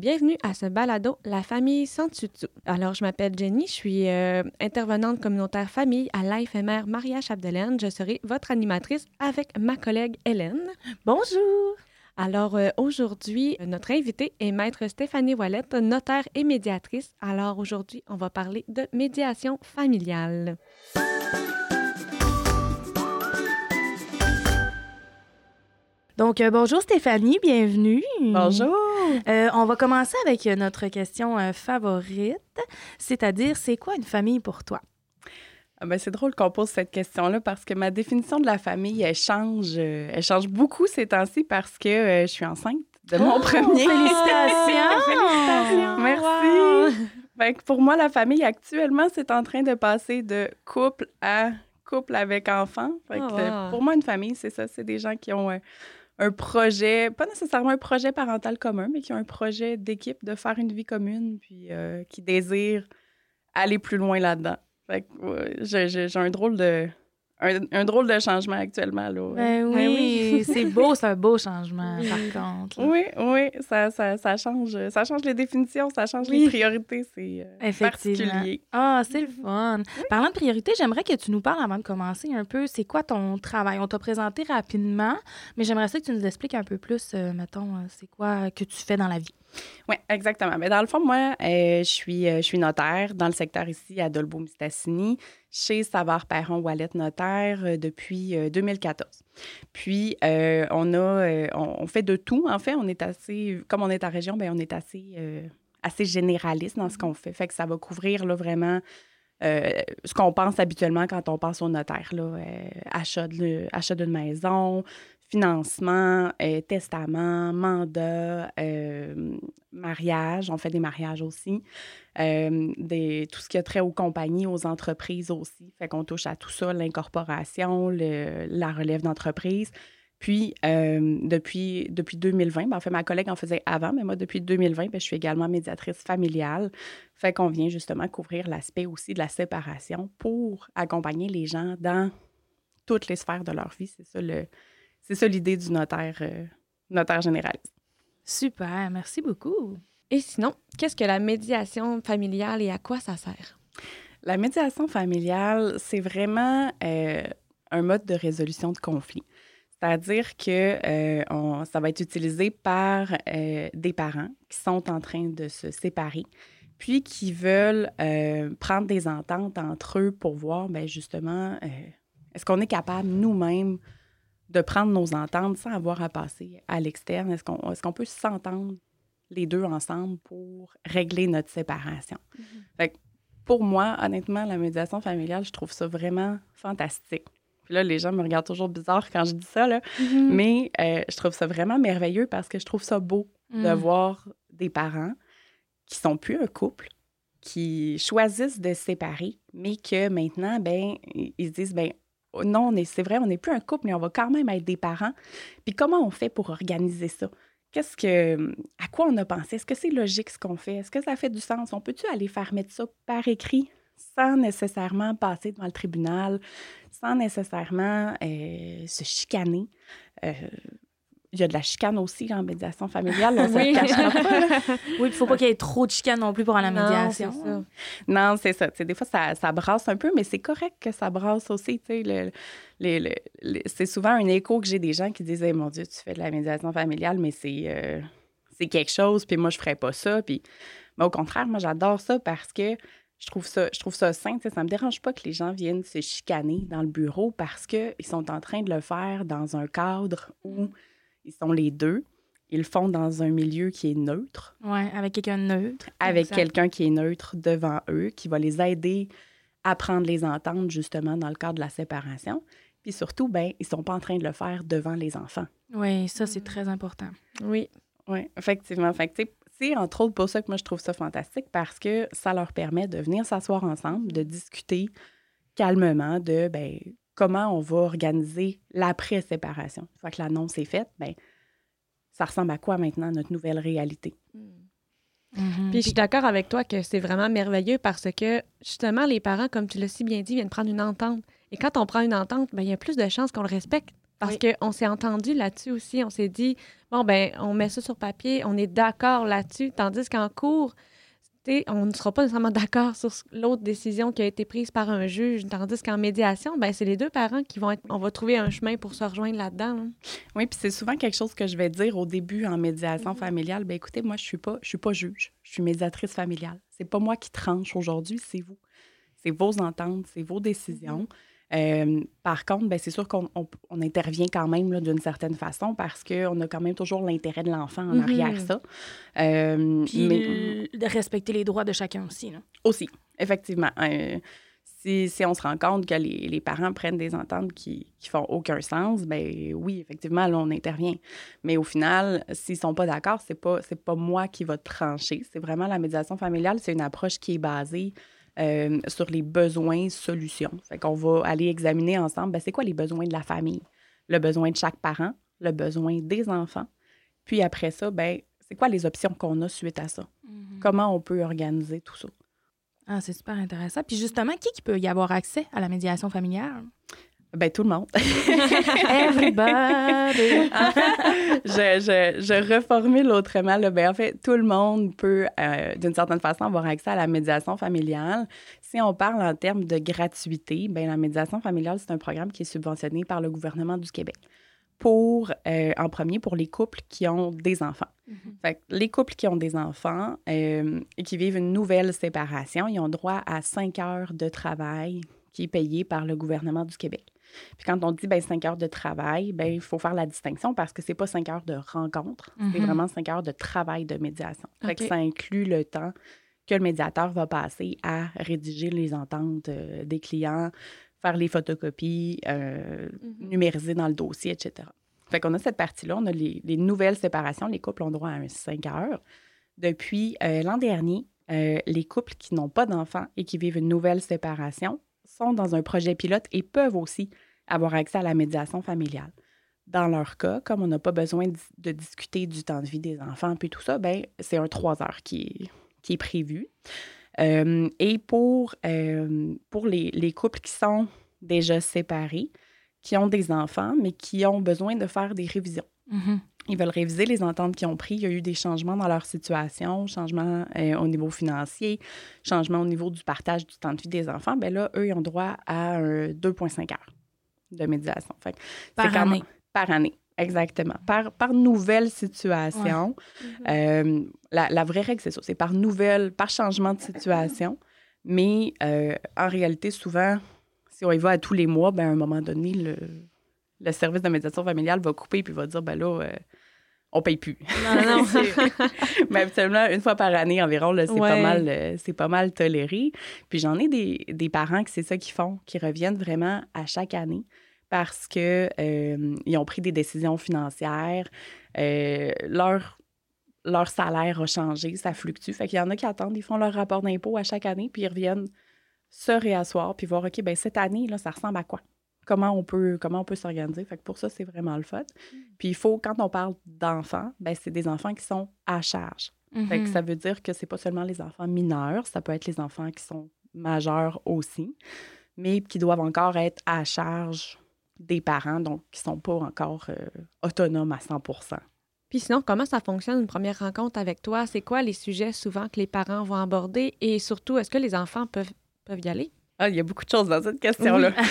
Bienvenue à ce balado La famille sans tutu. Alors, je m'appelle Jenny, je suis euh, intervenante communautaire famille à l'AFMR Maria Chapdelaine. Je serai votre animatrice avec ma collègue Hélène. Bonjour! Alors, euh, aujourd'hui, notre invitée est Maître Stéphanie Wallette, notaire et médiatrice. Alors, aujourd'hui, on va parler de médiation familiale. Donc, euh, bonjour Stéphanie, bienvenue. Bonjour. Euh, on va commencer avec notre question euh, favorite, c'est-à-dire, c'est quoi une famille pour toi? Ah ben, c'est drôle qu'on pose cette question-là parce que ma définition de la famille, elle change, elle change beaucoup ces temps-ci parce que je suis enceinte de mon Oh, premier. Félicitations! Félicitations! Merci. Fait que pour moi, la famille actuellement, c'est en train de passer de couple à couple avec enfant. Fait que, Oh, wow. Pour moi, une famille, c'est ça. C'est des gens qui ont un, projet, pas nécessairement un projet parental commun, mais qui ont un projet d'équipe, de faire une vie commune, puis euh, qui désirent aller plus loin là-dedans. Fait que j'ai un drôle de un, un drôle de changement actuellement là. Ben oui, Ben oui. c'est beau, c'est un beau changement, par contre. là. Oui, oui, ça, ça, ça change, ça change les définitions, ça change Oui. les priorités, c'est euh, Effectivement. particulier. Ah, c'est le fun. Parlant de priorité, j'aimerais que tu nous parles avant de commencer un peu, c'est quoi ton travail? On t'a présenté rapidement, mais j'aimerais ça que tu nous expliques un peu plus, euh, mettons, euh, c'est quoi que tu fais dans la vie. Oui, exactement. Mais dans le fond, moi, euh, je, suis, euh, je suis notaire dans le secteur ici à Dolbeau-Mistassini, chez Savard Perron Wallet Notaire euh, depuis euh, 2014. Puis, on a, on, fait de tout. En fait, on est assez, comme on est en région, ben on est assez, assez généraliste dans ce qu'on fait. Fait que ça va couvrir là, vraiment ce qu'on pense habituellement quand on pense au notaire. Là, achat de- achat d'une maison, financement, euh, testament, mandat, euh, mariage. On fait des mariages aussi. Euh, tout ce qui a trait aux compagnies, aux entreprises aussi. Fait qu'on touche à tout ça, l'incorporation, la relève d'entreprise. Puis, depuis, depuis 2020, ben, en fait, ma collègue en faisait avant, mais moi, depuis 2020, ben, je suis également médiatrice familiale. Fait qu'on vient justement couvrir l'aspect aussi de la séparation pour accompagner les gens dans toutes les sphères de leur vie. C'est ça le, c'est ça l'idée du notaire, euh, notaire généraliste. Super, merci beaucoup. Et sinon, qu'est-ce que la médiation familiale et à quoi ça sert? La médiation familiale, c'est vraiment euh, un mode de résolution de conflits. C'est-à-dire que euh, on- ça va être utilisé par euh, des parents qui sont en train de se séparer, puis qui veulent euh, prendre des ententes entre eux pour voir, ben justement, euh, est-ce qu'on est capable nous-mêmes de prendre nos ententes sans avoir à passer à l'externe? Est-ce qu'on est qu'on peut s'entendre les deux ensemble pour régler notre séparation? Fait que pour moi, honnêtement, la médiation familiale, je trouve ça vraiment fantastique. Puis là, les gens me regardent toujours bizarre quand je dis ça, là. mais euh, je trouve ça vraiment merveilleux parce que je trouve ça beau de Mm. voir des parents qui sont plus un couple, qui choisissent de se séparer, mais que maintenant, ben, ils se disent, ben, non, on est- c'est vrai, on n'est plus un couple, mais on va quand même être des parents. Puis comment on fait pour organiser ça? Qu'est-ce que, à quoi on a pensé? Est-ce que c'est logique ce qu'on fait? Est-ce que ça fait du sens? On peut-tu aller faire mettre ça par écrit sans nécessairement passer devant le tribunal, sans nécessairement euh, se chicaner? Euh, il y a de la chicane aussi en médiation familiale, on Oui. se cachera pas. là. Oui, il faut pas qu'il y ait trop de chicane non plus pour la médiation. Non, c'est ça. Des fois, ça, ça brasse un peu, mais c'est correct que ça brasse aussi. le- le- le- c'est souvent un écho que j'ai des gens qui disent Mon Dieu, tu fais de la médiation familiale, mais c'est, euh, c'est quelque chose, puis moi, je ferais pas ça. Puis, mais au contraire, moi, j'adore ça parce que je trouve ça, je trouve ça sain. Ça me dérange pas que les gens viennent se chicaner dans le bureau parce qu'ils sont en train de le faire dans un cadre où ils sont les deux. Ils le font dans un milieu qui est neutre Ouais, avec quelqu'un de neutre. avec quelqu'un qui est neutre devant eux, qui va les aider à prendre les ententes justement dans le cadre de la séparation. Puis surtout, ben, ils sont pas en train de le faire devant les enfants. Oui, ça, c'est très important. Oui. Oui, effectivement. Fait que, tu sais, c'est entre autres pour ça que moi, je trouve ça fantastique parce que ça leur permet de venir s'asseoir ensemble, de discuter calmement de ben, comment on va organiser l'après-séparation. Une fois que l'annonce est faite, ben, ça ressemble à quoi maintenant notre nouvelle réalité? Mhm. Puis je suis d'accord avec toi que c'est vraiment merveilleux parce que justement, les parents, comme tu l'as si bien dit, viennent prendre une entente. Et quand on prend une entente, ben, il y a plus de chances qu'on le respecte. Parce qu'on s'est entendu là-dessus aussi. On s'est dit, bon, ben, on met ça sur papier, on est d'accord là-dessus. Tandis qu'en cours, on ne sera pas nécessairement d'accord sur l'autre décision qui a été prise par un juge, tandis qu'en médiation, ben, c'est les deux parents qui vont être, on va trouver un chemin pour se rejoindre là-dedans. Oui, puis c'est souvent quelque chose que je vais dire au début en médiation mm-hmm. familiale. Ben écoutez, moi, je suis pas, je suis pas juge, je suis médiatrice familiale. C'est pas moi qui tranche aujourd'hui, c'est vous. C'est vos ententes, c'est vos décisions. Mm-hmm. Euh, par contre, ben, c'est sûr qu'on intervient quand même d'une certaine façon parce qu'on a quand même toujours l'intérêt de l'enfant en arrière mm-hmm. ça. Euh, Puis de respecter les droits de chacun aussi. Là. Aussi, effectivement. Euh, si, si, on se rend compte que les, les parents prennent des ententes qui, qui font aucun sens, ben oui, effectivement, là, on intervient. Mais au final, s'ils sont pas d'accord, c'est pas, pas moi qui va trancher. C'est vraiment la médiation familiale. C'est une approche qui est basée euh, sur les besoins solutions. Fait qu'on va aller examiner ensemble, ben, c'est quoi les besoins de la famille? Le besoin de chaque parent, le besoin des enfants. Puis après ça, ben, c'est quoi les options qu'on a suite à ça? Mm-hmm. Comment on peut organiser tout ça? Ah, c'est super intéressant. Puis justement, qui, qui peut y avoir accès à la médiation familiale? Ben, tout le monde. Everybody! je, je, je, reformule autrement. Là. Ben, en fait, tout le monde peut, euh, d'une certaine façon, avoir accès à la médiation familiale. Si on parle en termes de gratuité, ben, la médiation familiale, c'est un programme qui est subventionné par le gouvernement du Québec. Pour, euh, en premier, pour les couples qui ont des enfants. Mm-hmm. fait les couples qui ont des enfants euh, et qui vivent une nouvelle séparation, ils ont droit à cinq heures de travail qui est payé par le gouvernement du Québec. Puis quand on dit ben, 5 heures de travail, ben, il faut faire la distinction parce que c'est pas cinq heures de rencontre, c'est mhm. vraiment cinq heures de travail de médiation. que ça inclut le temps que le médiateur va passer à rédiger les ententes euh, des clients, faire les photocopies, euh, mhm. numériser dans le dossier, etc. Fait qu'on a cette partie-là, on a les, nouvelles séparations, les couples ont droit à 5 heures. Depuis euh, l'an dernier, les couples qui n'ont pas d'enfants et qui vivent une nouvelle séparation sont dans un projet pilote et peuvent aussi avoir accès à la médiation familiale. Dans leur cas, comme on n'a pas besoin de, discuter du temps de vie des enfants puis tout ça, ben c'est un trois heures qui est, qui est prévu. Euh, et pour, euh, pour les, les, couples qui sont déjà séparés, qui ont des enfants, mais qui ont besoin de faire des révisions. Mm-hmm. Ils veulent réviser les ententes qu'ils ont prises. Il y a eu des changements dans leur situation, changements euh, au niveau financier, changements au niveau du partage du temps de vie des enfants. Bien là, eux, ils ont droit à 2,5 heures de médiation. Fait par année. par année, exactement. Par, par nouvelle situation. Euh, la, vraie règle, c'est ça. C'est par nouvelle, par changement de situation. Mais euh, en réalité, souvent, si on y va à tous les mois, ben, à un moment donné, le, le service de médiation familiale va couper puis va dire ben là, euh, on paye plus. Non, non. Mais habituellement, une fois par année environ, c'est pas mal euh, c'est pas mal toléré. Puis j'en ai des, des parents que c'est ça qu'ils font, qui reviennent vraiment à chaque année parce que euh, ils ont pris des décisions financières, leur leur salaire a changé, ça fluctue. Fait qu'il y en a qui attendent, ils font leur rapport d'impôt à chaque année, puis ils reviennent se réasseoir, puis voir, OK, ben cette année, là, ça ressemble à quoi? Comment on peut comment on peut s'organiser. Fait que pour ça, c'est vraiment le fun. Mm. Puis il faut, quand on parle d'enfants, ben c'est des enfants qui sont à charge. Fait que mm-hmm. ça veut dire que c'est pas seulement les enfants mineurs, ça peut être les enfants qui sont majeurs aussi, mais qui doivent encore être à charge des parents, donc qui sont pas encore euh, autonomes à 100% puis sinon, comment ça fonctionne une première rencontre avec toi? C'est quoi les sujets souvent que les parents vont aborder? Et surtout, est-ce que les enfants peuvent, peuvent y aller? Ah, il y a beaucoup de choses dans cette question-là.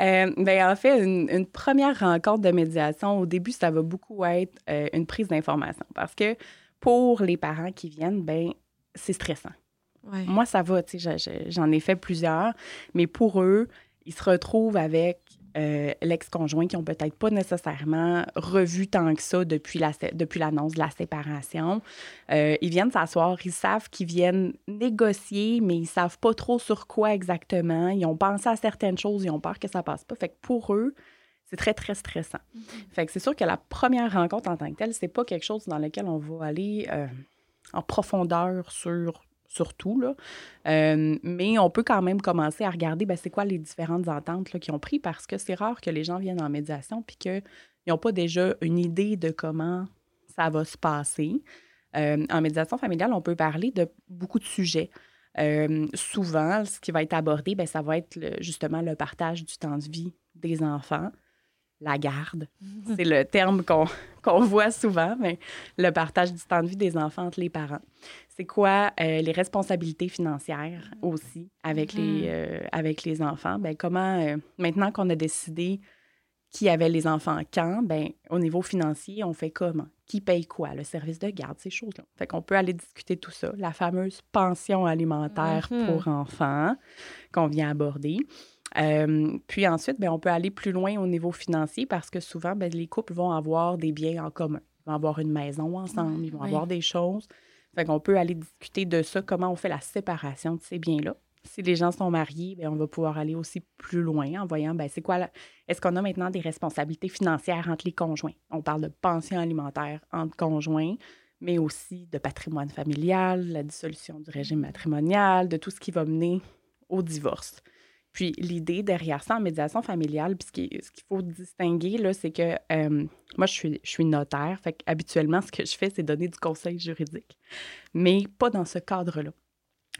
Euh, ben, en fait, une, première rencontre de médiation, au début, ça va beaucoup être euh, une prise d'information parce que pour les parents qui viennent, ben c'est stressant. Moi, ça va, j'en ai fait plusieurs, mais pour eux, ils se retrouvent avec euh, l'ex-conjoint qui n'ont peut-être pas nécessairement revu tant que ça depuis, la, depuis l'annonce de la séparation. Euh, ils viennent s'asseoir, ils savent qu'ils viennent négocier, mais ils savent pas trop sur quoi exactement. Ils ont pensé à certaines choses, ils ont peur que ça passe pas. Fait que pour eux, c'est très, très stressant. Mm-hmm. Fait que c'est sûr que la première rencontre en tant que telle, c'est pas quelque chose dans lequel on va aller euh, en profondeur sur surtout. Là. Euh, mais on peut quand même commencer à regarder ben, c'est quoi les différentes ententes qu'ils ont pris parce que c'est rare que les gens viennent en médiation puis qu'ils n'ont pas déjà une idée de comment ça va se passer. Euh, en médiation familiale, on peut parler de beaucoup de sujets. Euh, souvent, ce qui va être abordé, ben, ça va être justement le partage du temps de vie des enfants, la garde. C'est le terme qu'on voit souvent, mais le partage du temps de vie des enfants entre les parents. C'est quoi euh, les responsabilités financières aussi avec, les, mm-hmm. euh, avec les enfants? Ben, comment, euh, maintenant qu'on a décidé qui avait les enfants quand, ben, au niveau financier, on fait comment? Qui paye quoi? Le service de garde, ces choses-là. Fait qu'on peut aller discuter tout ça. La fameuse pension alimentaire mm-hmm. pour enfants qu'on vient aborder. Euh, puis ensuite, ben, on peut aller plus loin au niveau financier parce que souvent, ben, les couples vont avoir des biens en commun. Ils vont avoir une maison ensemble, ils vont avoir des choses. Fait qu'on peut aller discuter de ça, comment on fait la séparation de ces biens-là. Si les gens sont mariés, bien, on va pouvoir aller aussi plus loin en voyant, ben, c'est quoi, est-ce qu'on a maintenant des responsabilités financières entre les conjoints? On parle de pension alimentaire entre conjoints, mais aussi de patrimoine familial, la dissolution du régime matrimonial, de tout ce qui va mener au divorce. Puis l'idée derrière ça en médiation familiale, puis ce qu'il faut distinguer, là, c'est que euh, moi, je suis, je suis notaire. Fait habituellement, ce que je fais, c'est donner du conseil juridique. Mais pas dans ce cadre-là.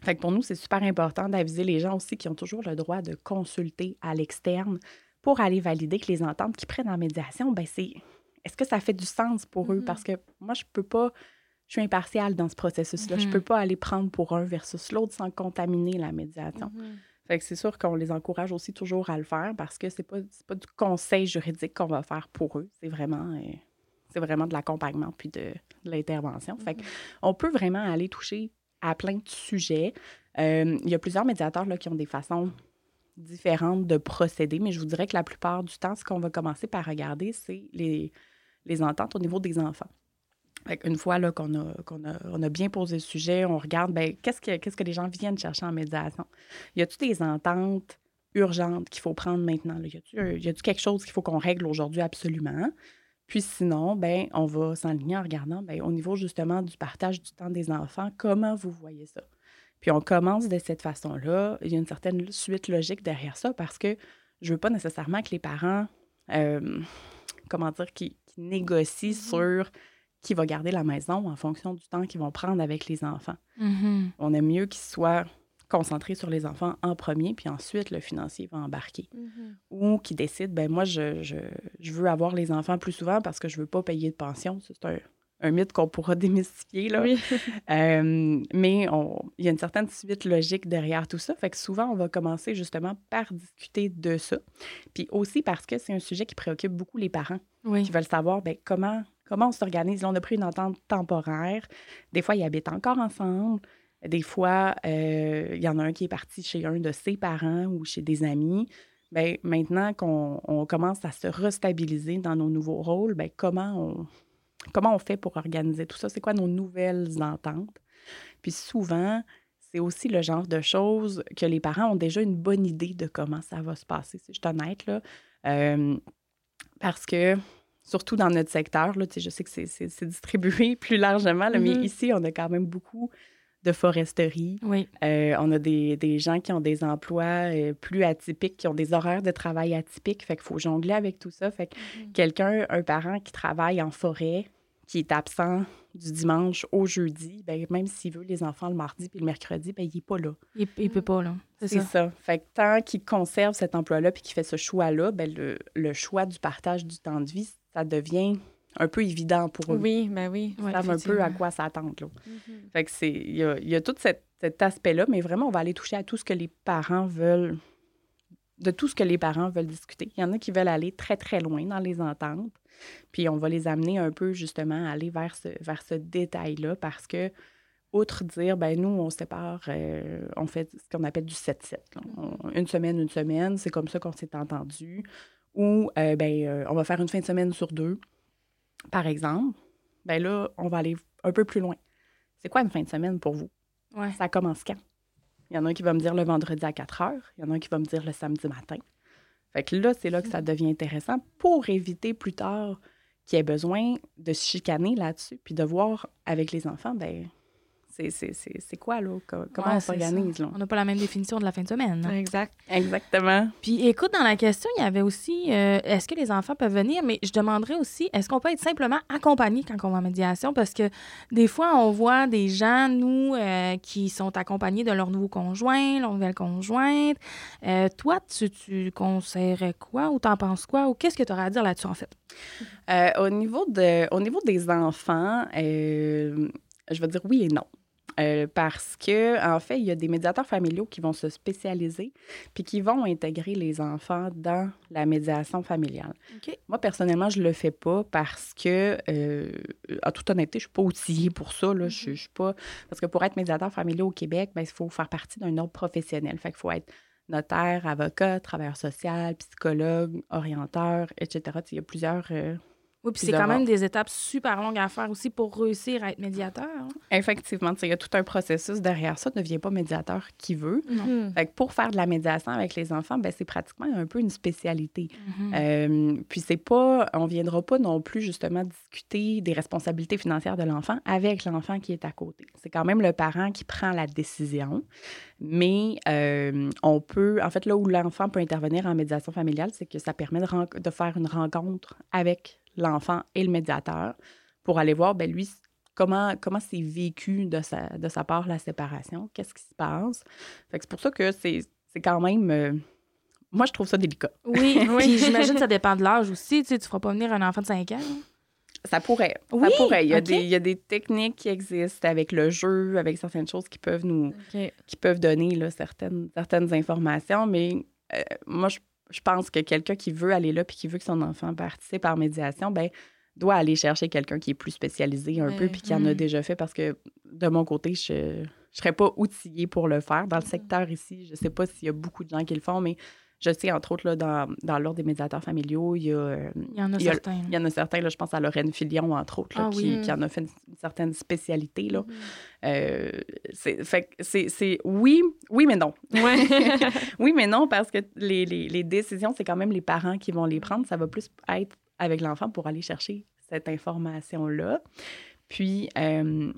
Fait que pour nous, c'est super important d'aviser les gens aussi qui ont toujours le droit de consulter à l'externe pour aller valider que les ententes qu'ils prennent en médiation, ben c'est est-ce que ça fait du sens pour eux? Mm-hmm. Parce que moi, je peux pas, je suis impartiale dans ce processus-là. Je mm-hmm. peux pas aller prendre pour un versus l'autre sans contaminer la médiation. Mm-hmm. Fait que c'est sûr qu'on les encourage aussi toujours à le faire parce que c'est pas, pas du conseil juridique qu'on va faire pour eux. C'est vraiment, euh, c'est vraiment de l'accompagnement puis de, l'intervention. Fait qu'on peut vraiment aller toucher à plein de sujets. Euh, il y a plusieurs médiateurs là, qui ont des façons différentes de procéder, mais je vous dirais que la plupart du temps, ce qu'on va commencer par regarder, c'est les, les ententes au niveau des enfants. Une fois qu'on a, a, a, bien posé le sujet, on regarde ben, qu'est-ce que, les gens viennent chercher en médiation? Y a-t-il des ententes urgentes qu'il faut prendre maintenant? Là? Y a-t-il quelque chose qu'il faut qu'on règle aujourd'hui absolument? Puis sinon, ben, on va s'enligner en regardant ben, au niveau justement du partage du temps des enfants, comment vous voyez ça? Puis on commence de cette façon-là. Il y a une certaine suite logique derrière ça parce que je veux pas nécessairement que les parents, euh, comment dire, qui, négocient mm-hmm. sur qui va garder la maison en fonction du temps qu'ils vont prendre avec les enfants. Mm-hmm. On aime mieux qu'ils soient concentrés sur les enfants en premier, puis ensuite le financier va embarquer. Mm-hmm. Ou qui décide, ben moi, je, je, veux avoir les enfants plus souvent parce que je veux pas payer de pension. C'est un, un, mythe qu'on pourra démystifier. Là. Euh, mais il y a une certaine suite logique derrière tout ça. Fait que souvent, on va commencer justement par discuter de ça. Puis aussi parce que c'est un sujet qui préoccupe beaucoup les parents qui veulent savoir ben, comment Comment on s'organise? On a pris une entente temporaire. Des fois, ils habitent encore ensemble. Des fois, euh, il y en a un qui est parti chez un de ses parents ou chez des amis. Bien, maintenant qu'on commence à se restabiliser dans nos nouveaux rôles, bien, comment, on, fait pour organiser tout ça? C'est quoi nos nouvelles ententes? Puis souvent, c'est aussi le genre de choses que les parents ont déjà une bonne idée de comment ça va se passer, si je suis honnête. Euh, parce que surtout dans notre secteur. Là, je sais que c'est distribué plus largement, mais mm-hmm. ici, on a quand même beaucoup de foresterie. Oui. Euh, on a des, des, gens qui ont des emplois euh, plus atypiques, qui ont des horaires de travail atypiques. Fait qu'il faut jongler avec tout ça. Fait que mm-hmm. quelqu'un, un parent qui travaille en forêt, qui est absent du dimanche au jeudi, ben, même s'il veut les enfants le mardi puis le mercredi, ben, il n'est pas là. Il, ne peut pas, là. C'est ça. Fait que tant qu'il conserve cet emploi-là puis qu'il fait ce choix-là, ben, le, le, choix du partage du temps de vie, ça devient un peu évident pour eux. Oui, ben oui. Ils savent un peu à quoi s'attendre. Mm-hmm. Fait que c'est... Il y a, y a, tout cet, aspect-là, mais vraiment, on va aller toucher à tout ce que les parents veulent... de tout ce que les parents veulent discuter. Il y en a qui veulent aller très, très loin dans les ententes. Puis on va les amener un peu, justement, à aller vers ce, vers ce détail-là parce que outre dire, ben nous, on sépare, euh, on fait ce qu'on appelle du 7-7. Une semaine, une semaine, c'est comme ça qu'on s'est entendu ou euh, ben, euh, on va faire une fin de semaine sur deux, par exemple, ben là, on va aller un peu plus loin. C'est quoi une fin de semaine pour vous? Ça commence quand? Il y en a un qui va me dire le vendredi à 4 heures, il y en a un qui va me dire le samedi matin. Fait que là, c'est là que ça devient intéressant pour éviter plus tard qu'il y ait besoin de se chicaner là-dessus, puis de voir avec les enfants, ben c'est quoi, là? Comment Ouais, on s'organise, là? On n'a pas la même définition de la fin de semaine. Exact. Exactement. Puis écoute, dans la question, il y avait aussi euh, est-ce que les enfants peuvent venir, mais je demanderais aussi est-ce qu'on peut être simplement accompagné quand on va en médiation? Parce que des fois, on voit des gens, nous, euh, qui sont accompagnés de leur nouveau conjoint, leur nouvelle conjointe. Euh, toi, tu, tu conseillerais quoi ou t'en penses quoi? Ou qu'est-ce que tu aurais à dire là-dessus, en fait? Euh, au, niveau de, au niveau des enfants, euh, je vais dire oui et non. Euh, parce que, en fait, il y a des médiateurs familiaux qui vont se spécialiser puis qui vont intégrer les enfants dans la médiation familiale. Moi, personnellement, je le fais pas parce que, euh, en toute honnêteté, je suis pas outillée pour ça. Là. Je, je suis pas... Parce que pour être médiateur familial au Québec, ben, il faut faire partie d'un ordre professionnel. Fait qu'il faut être notaire, avocat, travailleur social, psychologue, orienteur, etc. Il y a plusieurs... euh, Oui, puis c'est quand même des étapes super longues à faire aussi pour réussir à être médiateur. hein. Effectivement, il y a tout un processus derrière ça. Ne devient pas médiateur qui veut. Hmm. Fait que pour faire de la médiation avec les enfants, ben, c'est pratiquement un peu une spécialité. Mhm. Euh, puis c'est pas, on viendra pas non plus justement discuter des responsabilités financières de l'enfant avec l'enfant qui est à côté. C'est quand même le parent qui prend la décision, mais euh, on peut, en fait, là où l'enfant peut intervenir en médiation familiale, c'est que ça permet de, de faire une rencontre avec l'enfant et le médiateur pour aller voir, ben lui, comment comment c'est vécu de sa, de sa part la séparation, qu'est-ce qui se passe? C'est pour ça que c'est c'est quand même, euh, moi je trouve ça délicat. Oui, puis j'imagine que ça dépend de l'âge aussi. Tu sais, tu feras pas venir un enfant de 5 ans. hein? Ça pourrait. Oui, ça pourrait. Il y, a des, il y a des techniques qui existent avec le jeu, avec certaines choses qui peuvent nous qui peuvent donner là, certaines, certaines informations, mais euh, moi, je, je pense que quelqu'un qui veut aller là puis qui veut que son enfant participe en médiation, ben doit aller chercher quelqu'un qui est plus spécialisé un peu puis qui en a Mm. déjà fait parce que de mon côté, je ne serais pas outillée pour le faire. Dans le secteur ici, je ne sais pas s'il y a beaucoup de gens qui le font, mais je sais, entre autres, là, dans, dans l'ordre des médiateurs familiaux, il y a, euh, Il y en a Il y a- certains. il y en a certains, là, je pense à Lorraine Filion, entre autres, là, Ah qui, oui. qui en a fait une, une certaine spécialité. Là. Mhm. Euh, c'est, oui, oui, mais non. Ouais. Oui, mais non, parce que les, les- les décisions, c'est quand même les parents qui vont les prendre. Ça va plus être avec l'enfant pour aller chercher cette information-là. Puis, euh,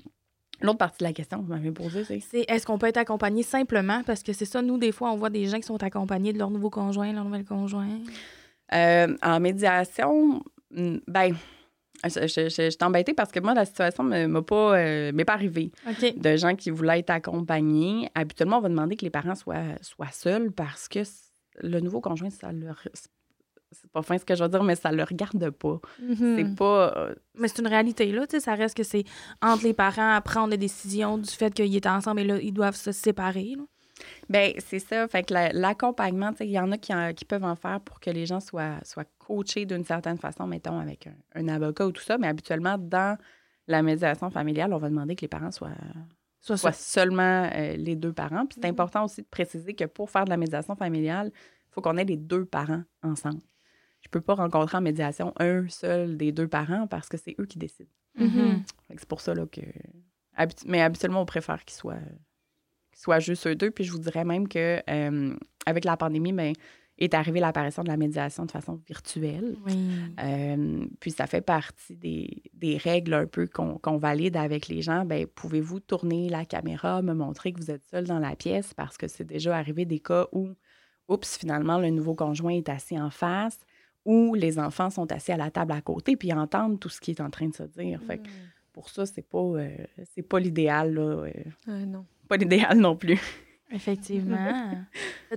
l'autre partie de la question que vous m'avez posée, c'est... C'est est-ce qu'on peut être accompagné simplement? Parce que c'est ça, nous, des fois, on voit des gens qui sont accompagnés de leur nouveau conjoint, leur nouvelle conjoint. Euh, en médiation, mm, ben, je, je, je- je suis embêtée parce que moi, la situation ne m'a pas, euh, m'est pas arrivée. OK. de gens qui voulaient être accompagnés. Habituellement, on va demander que les parents soient, soient seuls parce que le nouveau conjoint, ça leur. C'est pas fin ce que je veux dire, mais ça le regarde pas. Mhm. C'est pas. euh, Mais c'est une réalité, là. Tu sais, ça reste que c'est entre les parents à prendre des décisions du fait qu'ils étaient ensemble et là, ils doivent se séparer. là. Ben, c'est ça. Fait que la- l'accompagnement, tu sais, il y en a qui, en- qui peuvent en faire pour que les gens soient, soient coachés d'une certaine façon, mettons, avec un, un avocat ou tout ça. Mais habituellement, dans la médiation familiale, on va demander que les parents soient, ça. seulement euh, les deux parents. Puis c'est Mhm. important aussi de préciser que pour faire de la médiation familiale, il faut qu'on ait les deux parents ensemble. Je peux pas rencontrer en médiation un seul des deux parents parce que c'est eux qui décident. Mhm. Que C'est pour ça là, que. Mais habituellement, on préfère qu'ils soient, qu'ils soient juste eux deux. Puis je vous dirais même que euh, avec la pandémie, ben, est arrivée l'apparition de la médiation de façon virtuelle. Oui. Euh, puis ça fait partie des, des règles un peu qu'on qu'on valide avec les gens. Ben, pouvez-vous tourner la caméra, me montrer que vous êtes seul dans la pièce? Parce que c'est déjà arrivé des cas où, oups, finalement, le nouveau conjoint est assis en face ou les enfants sont assis à la table à côté puis entendent tout ce qui est en train de se dire. Fait que pour ça, c'est pas, euh, c'est pas l'idéal, là. euh, Ah, non. pas l'idéal non plus. Effectivement.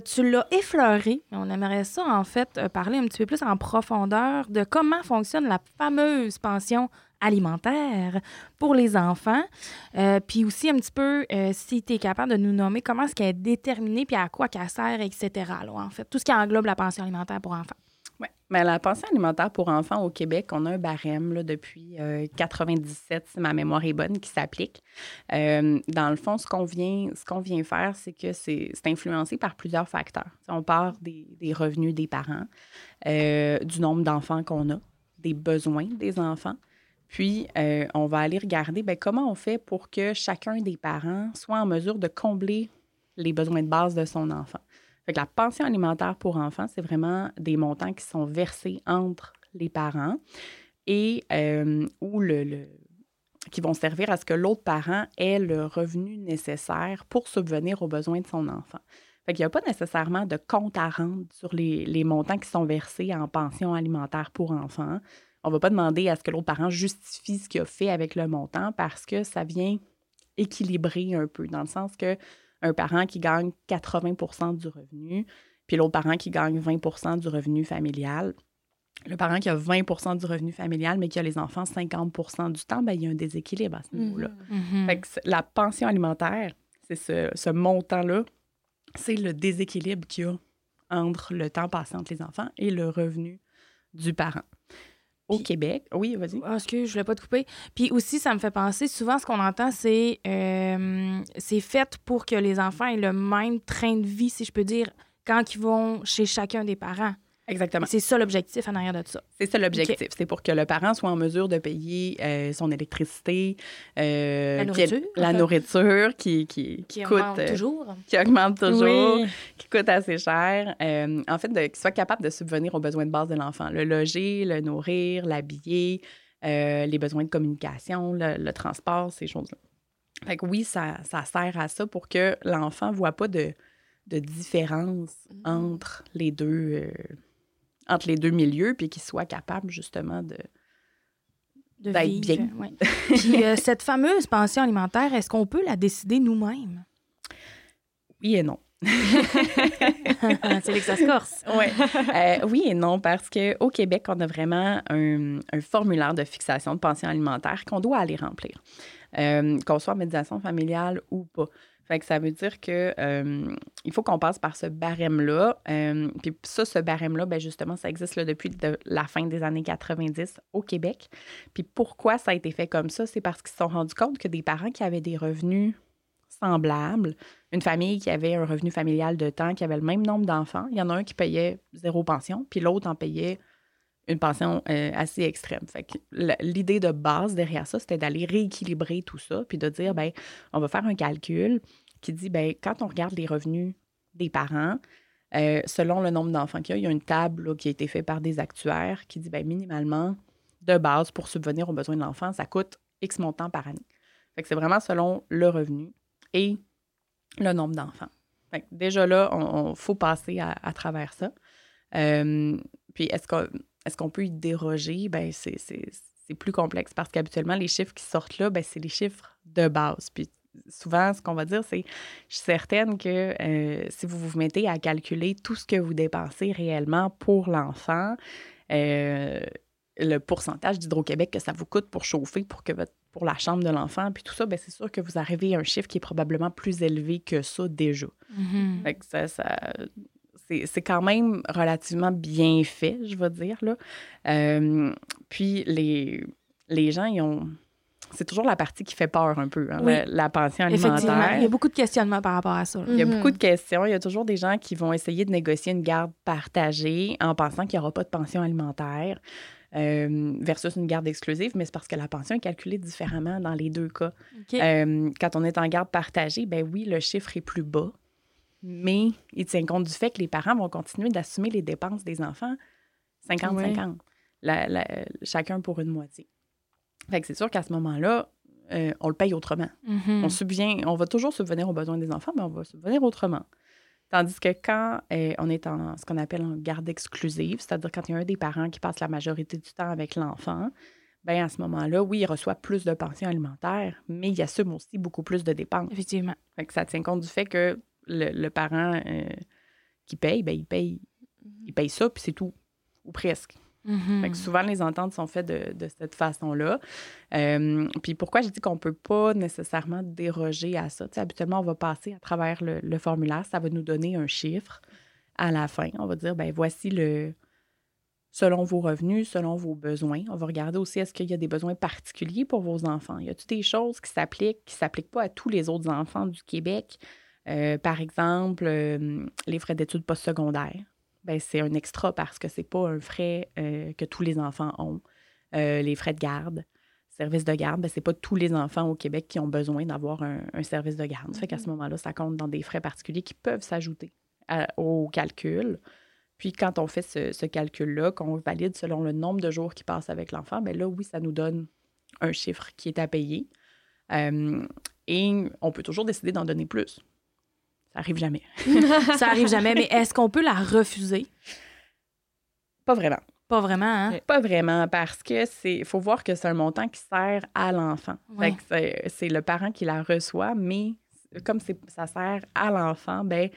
tu l'as effleuré, mais on aimerait ça, en fait, euh, parler un petit peu plus en profondeur de comment fonctionne la fameuse pension alimentaire pour les enfants. Euh, puis aussi un petit peu, euh, si tu es capable de nous nommer comment est-ce qu'elle est déterminée, puis à quoi qu'elle sert, etc. là, en fait, tout ce qui englobe la pension alimentaire pour enfants. Mais la pension alimentaire pour enfants au Québec, on a un barème là, depuis euh, 97, si ma mémoire est bonne, qui s'applique. Euh, dans le fond, ce qu'on vient, ce qu'on vient faire, c'est que c'est influencé par plusieurs facteurs. On part des, des revenus des parents, euh, du nombre d'enfants qu'on a, des besoins des enfants. Puis, euh, on va aller regarder ben, comment on fait pour que chacun des parents soit en mesure de combler les besoins de base de son enfant. Fait que la pension alimentaire pour enfants, c'est vraiment des montants qui sont versés entre les parents et euh, qui vont servir à ce que l'autre parent ait le revenu nécessaire pour subvenir aux besoins de son enfant. Fait qu'il n'y a pas nécessairement de compte à rendre sur les, les montants qui sont versés en pension alimentaire pour enfants. On ne va pas demander à ce que l'autre parent justifie ce qu'il a fait avec le montant parce que ça vient équilibrer un peu, dans le sens que un parent qui gagne 80% du revenu, puis l'autre parent qui gagne 20% du revenu familial, le parent qui a 20% du revenu familial, mais qui a les enfants 50% du temps, ben, il y a un déséquilibre à ce niveau-là. Mhm. Fait que c- la pension alimentaire, c'est ce, ce montant-là, c'est le déséquilibre qu'il y a entre le temps passé entre les enfants et le revenu du parent. Au Puis- Québec, oui, vas-y. Ah, excuse, je voulais pas te couper. Puis aussi, ça me fait penser, souvent, ce qu'on entend, c'est euh, c'est fait pour que les enfants aient le même train de vie, si je peux dire, quand ils vont chez chacun des parents. Exactement. C'est ça l'objectif en arrière de ça. C'est ça l'objectif. C'est pour que le parent soit en mesure de payer euh, son électricité, euh, La qui- nourriture, la en fait. nourriture qui, qui, Qui coûte, augmente euh, toujours. qui augmente toujours, Oui. qui coûte assez cher. Euh, en fait, qu'il soit capable de subvenir aux besoins de base de l'enfant. Le loger, le nourrir, l'habiller, euh, les besoins de communication, le, le transport, ces choses-là. Fait que oui, ça, ça sert à ça pour que l'enfant ne voit pas de, de différence entre les deux euh, entre les deux milieux, puis qu'il soit capable justement de... D'être vivre. bien. ouais. Puis euh, cette fameuse pension alimentaire, est-ce qu'on peut la décider nous-mêmes? Oui et non. c'est que ça se corse. Ouais. Euh, oui et non, parce qu'au Québec, on a vraiment un, un formulaire de fixation de pension alimentaire qu'on doit aller remplir, euh, qu'on soit en médiation familiale ou pas. Fait que ça veut dire que euh, il faut qu'on passe par ce barème-là. Euh, puis ça, ce barème-là, ben justement, ça existe là, depuis de la fin des années 90 au Québec. Puis pourquoi ça a été fait comme ça? C'est parce qu'ils se sont rendus compte que des parents qui avaient des revenus semblables, une famille qui avait un revenu familial de temps, qui avait le même nombre d'enfants, il y en a un qui payait zéro pension, puis l'autre en payait une pension euh, assez extrême. Fait que l'idée de base derrière ça, c'était d'aller rééquilibrer tout ça, puis de dire, ben, on va faire un calcul qui dit, ben, quand on regarde les revenus des parents, euh, selon le nombre d'enfants qu'il y a, il y a une table qui a été faite par des actuaires qui dit, ben, minimalement, de base, pour subvenir aux besoins de l'enfant, ça coûte X montant par année. Fait que c'est vraiment selon le revenu et le nombre d'enfants. Que déjà là, on, faut passer à, travers ça. Euh, puis est-ce qu'on est-ce qu'on peut y déroger? Ben c'est, plus complexe parce qu'habituellement, les chiffres qui sortent là, ben, c'est les chiffres de base. Puis souvent, ce qu'on va dire, c'est je suis certaine que euh, si vous vous mettez à calculer tout ce que vous dépensez réellement pour l'enfant, euh, le pourcentage d'Hydro-Québec que ça vous coûte pour chauffer, pour, que votre, pour la chambre de l'enfant, puis tout ça, ben, c'est sûr que vous arrivez à un chiffre qui est probablement plus élevé que ça déjà. Mhm. Fait que ça, ça- c'est, c'est quand même relativement bien fait, je vais dire. Là. Euh, puis les, les gens, ils ont. C'est toujours la partie qui fait peur un peu, hein, Oui. la, la pension Effectivement. alimentaire. Il y a beaucoup de questionnements par rapport à ça. là. Il y a Mhm. beaucoup de questions. Il y a toujours des gens qui vont essayer de négocier une garde partagée en pensant qu'il n'y aura pas de pension alimentaire euh, versus une garde exclusive, mais c'est parce que la pension est calculée différemment dans les deux cas. Euh, quand on est en garde partagée, ben oui, le chiffre est plus bas, mais il tient compte du fait que les parents vont continuer d'assumer les dépenses des enfants 50-50, La- la- chacun pour une moitié. Fait que c'est sûr qu'à ce moment-là, euh, on le paye autrement. Mhm. On, subvient, on va toujours subvenir aux besoins des enfants, mais on va subvenir autrement. Tandis que quand euh, on est en ce qu'on appelle en garde exclusive, c'est-à-dire quand il y a un des parents qui passe la majorité du temps avec l'enfant, ben à ce moment-là, oui, il reçoit plus de pension alimentaire, mais il assume aussi beaucoup plus de dépenses. Effectivement. Fait que ça tient compte du fait que le, le parent euh, qui paye, ben il paye, il paye ça, puis c'est tout, ou presque. Mhm. Fait que souvent, les ententes sont faites de, de cette façon-là. Euh, puis pourquoi j'ai dit qu'on ne peut pas nécessairement déroger à ça? Habituellement, on va passer à travers le, le formulaire. Ça va nous donner un chiffre à la fin. On va dire, ben voici le... Selon vos revenus, selon vos besoins. On va regarder aussi, est-ce qu'il y a des besoins particuliers pour vos enfants? Y a-t-il des choses qui s'appliquent, qui ne s'appliquent pas à tous les autres enfants du Québec? Euh, par exemple, euh, les frais d'études postsecondaires ben, c'est un extra parce que c'est pas un frais euh, que tous les enfants ont. Les frais de garde, service de garde, ben, c'est pas tous les enfants au Québec qui ont besoin d'avoir un, un service de garde. Ça fait qu'à ce moment-là, ça compte dans des frais particuliers qui peuvent s'ajouter au calcul. Puis quand on fait ce, ce calcul-là, qu'on valide selon le nombre de jours qui passent avec l'enfant, ben là, oui, ça nous donne un chiffre qui est à payer. Euh, et on peut toujours décider d'en donner plus. Ça arrive jamais. ça arrive jamais, mais est-ce qu'on peut la refuser? Pas vraiment. Pas vraiment, hein? Pas vraiment, parce que c'est. faut voir que c'est un montant qui sert à l'enfant. C'est le parent qui la reçoit, mais comme ça sert à l'enfant, ben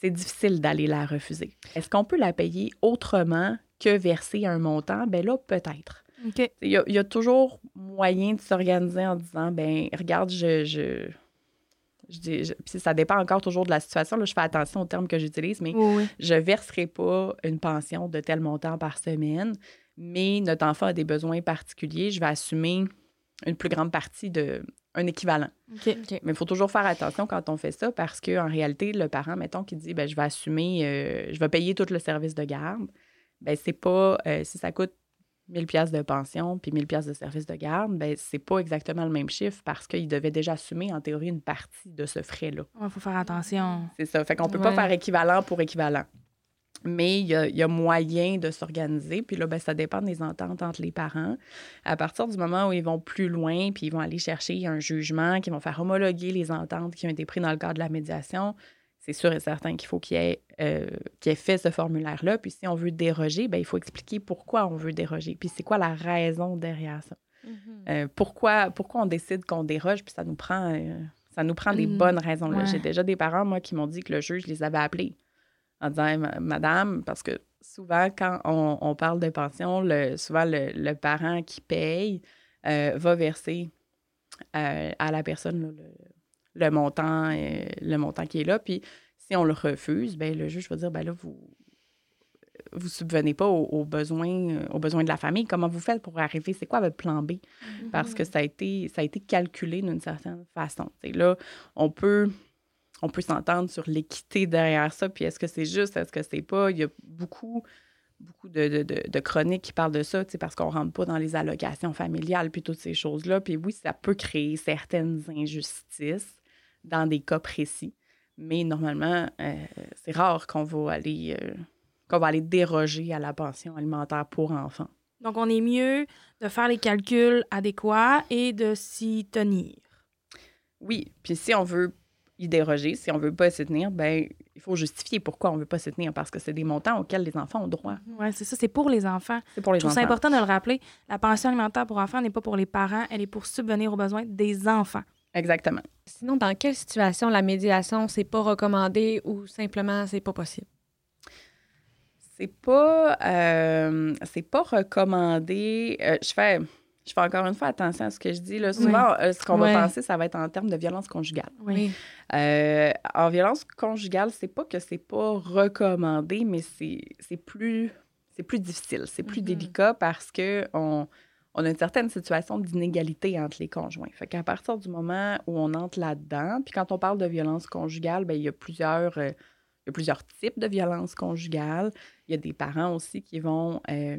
c'est difficile d'aller la refuser. Est-ce qu'on peut la payer autrement que verser un montant? Ben là, peut-être. Il y, a toujours moyen de s'organiser en disant, ben regarde, je, je, je, ça dépend encore toujours de la situation. Là, je fais attention aux termes que j'utilise, mais je ne verserai pas une pension de tel montant par semaine, mais notre enfant a des besoins particuliers. Je vais assumer une plus grande partie de un équivalent. Mais il faut toujours faire attention quand on fait ça parce qu'en réalité, le parent, mettons, qui dit ben, je vais assumer, euh, je vais payer tout le service de garde, ben c'est pas, euh, si ça coûte 1000 pièces de pension puis 1000 pièces de service de garde, ben c'est pas exactement le même chiffre parce qu'il devait déjà assumer en théorie une partie de ce frais-là. Il faut faire attention. C'est ça. Fait qu'on peut pas faire équivalent pour équivalent. Mais il y, a, moyen de s'organiser. Puis là, ben, ça dépend des ententes entre les parents. À partir du moment où ils vont plus loin, puis ils vont aller chercher un jugement, qui vont faire homologuer les ententes qui ont été prises dans le cadre de la médiation, c'est sûr et certain qu'il faut qu'il ait, euh, ait, fait ce formulaire-là. Puis si on veut déroger, bien, il faut expliquer pourquoi on veut déroger. Puis c'est quoi la raison derrière ça? Mm-hmm. Euh, pourquoi, pourquoi on décide qu'on déroge, puis ça nous prend, euh, ça nous prend des mm. bonnes raisons. J'ai déjà des parents, moi, qui m'ont dit que le juge les avait appelés en disant Madame, parce que souvent, quand on, parle de pension, le, souvent le, parent qui paye va verser à la personne le, le montant, euh, le montant qui est là. Puis si on le refuse, ben le juge va dire ben là, vous vous subvenez pas aux, besoins, euh, aux besoins de la famille. Comment vous faites pour arriver? C'est quoi votre plan B? Mm-hmm. Parce que ça a été, ça a été calculé d'une certaine façon. Là, on peut, on peut s'entendre sur l'équité derrière ça. Puis est-ce que c'est juste? Est-ce que c'est pas? Il y a beaucoup, beaucoup de, de, chroniques qui parlent de ça, parce qu'on rentre pas dans les allocations familiales puis toutes ces choses-là. Puis oui, ça peut créer certaines injustices dans des cas précis. Mais normalement, euh, c'est rare qu'on va aller euh, qu'on va aller déroger à la pension alimentaire pour enfants. Donc, on est mieux de faire les calculs adéquats et de s'y tenir. Oui, puis si on veut y déroger, si on veut pas s'y tenir, ben il faut justifier pourquoi on veut pas s'y tenir parce que c'est des montants auxquels les enfants ont droit. Oui, c'est ça, c'est pour les enfants. C'est pour les Je trouve c'est important de le rappeler. La pension alimentaire pour enfants n'est pas pour les parents, elle est pour subvenir aux besoins des enfants. Exactement. Sinon, dans quelle situation la médiation, c'est pas recommandé ou simplement c'est pas possible? C'est pas, euh, c'est pas recommandé. Euh, je fais. Je fais encore une fois attention à ce que je dis. Là. Souvent, euh, ce qu'on va penser, ça va être en termes de violence conjugale. Oui. en violence conjugale, c'est pas que c'est pas recommandé, mais c'est plus, plus difficile, c'est plus mm-hmm. délicat parce que on, on a une certaine situation d'inégalité entre les conjoints. Fait qu'à partir du moment où on entre là-dedans, puis quand on parle de violence conjugale, bien, il, y a plusieurs, euh, plusieurs types de violence conjugale. Il y a des parents aussi qui vont, euh,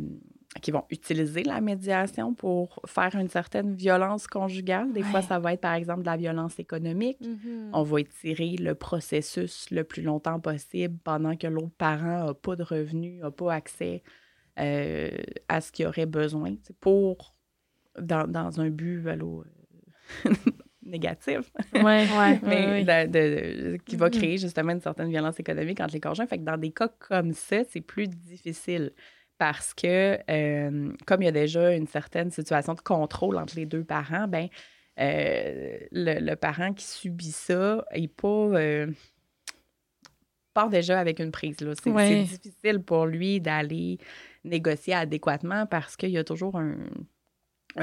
qui vont utiliser la médiation pour faire une certaine violence conjugale. Des fois, ça va être par exemple de la violence économique. Mm-hmm. On va étirer le processus le plus longtemps possible pendant que l'autre parent n'a pas de revenus, n'a pas accès euh, à ce qu'il aurait besoin pour, dans, dans un but euh, négatif, ouais, ouais, mais De, qui va créer justement une certaine violence économique entre les conjoints. Fait que dans des cas comme ça, c'est plus difficile parce que euh, comme il y a déjà une certaine situation de contrôle entre les deux parents, ben le, parent qui subit ça n'est pas part déjà avec une prise. C'est difficile pour lui d'aller négocier adéquatement parce qu'il y a toujours un,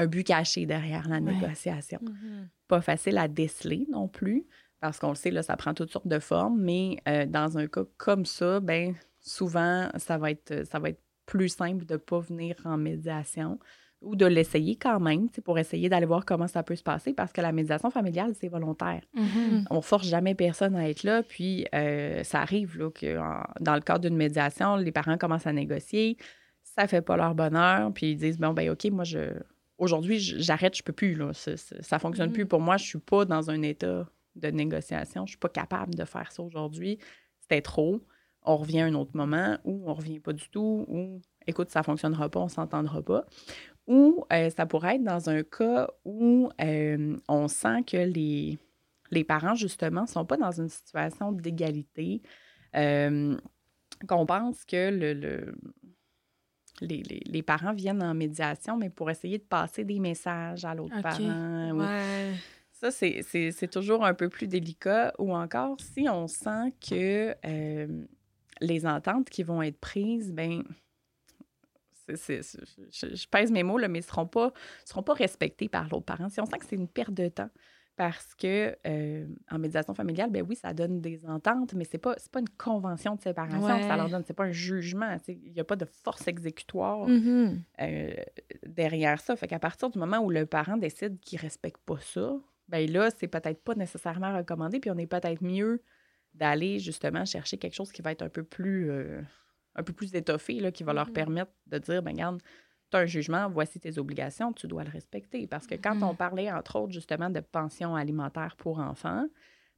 but caché derrière la négociation. Mm-hmm. Pas facile à déceler non plus, parce qu'on le sait, là, ça prend toutes sortes de formes, mais euh, dans un cas comme ça, ben souvent, ça va être, ça va être plus simple de ne pas venir en médiation ou de l'essayer quand même, pour essayer d'aller voir comment ça peut se passer, parce que la médiation familiale, c'est volontaire. Mm-hmm. On force jamais personne à être là, puis euh, ça arrive là, que dans le cadre d'une médiation, les parents commencent à négocier, ça fait pas leur bonheur, puis ils disent bon ben ok, moi je aujourd'hui j'arrête, je peux plus là, ça, ça, fonctionne plus mm. pour moi, je suis pas dans un état de négociation, je suis pas capable de faire ça aujourd'hui, c'était trop. On revient à un autre moment ou on revient pas du tout ou écoute, ça fonctionnera pas, on s'entendra pas. Ou euh, ça pourrait être dans un cas où euh, on sent que les, les parents, justement, ne sont pas dans une situation d'égalité, euh, qu'on pense que le, le- les, les- les parents viennent en médiation, mais pour essayer de passer des messages à l'autre parent. ou- Ouais. ça, c'est- c'est c'est toujours un peu plus délicat. Ou encore, si on sent que les ententes qui vont être prises, ben c'est- je, je pèse mes mots, là, mais ne seront pas, seront pas respectées par l'autre parent. Si on sent que c'est une perte de temps, parce que euh, en médiation familiale, ben oui, ça donne des ententes, mais c'est pas c'est pas une convention de séparation que ça Ouais. leur donne, c'est pas un jugement. Il n'y a pas de force exécutoire Mhm. euh, derrière ça. Fait qu'à partir du moment où le parent décide qu'il respecte pas ça, ben là, c'est peut-être pas nécessairement recommandé, puis on est peut-être mieux d'aller justement chercher quelque chose qui va être un peu plus, euh, un peu plus étoffé, là, qui va leur Mhm. permettre de dire, ben regarde, tu as un jugement, voici tes obligations, tu dois le respecter. Parce que quand on parlait, entre autres, justement, de pension alimentaire pour enfants,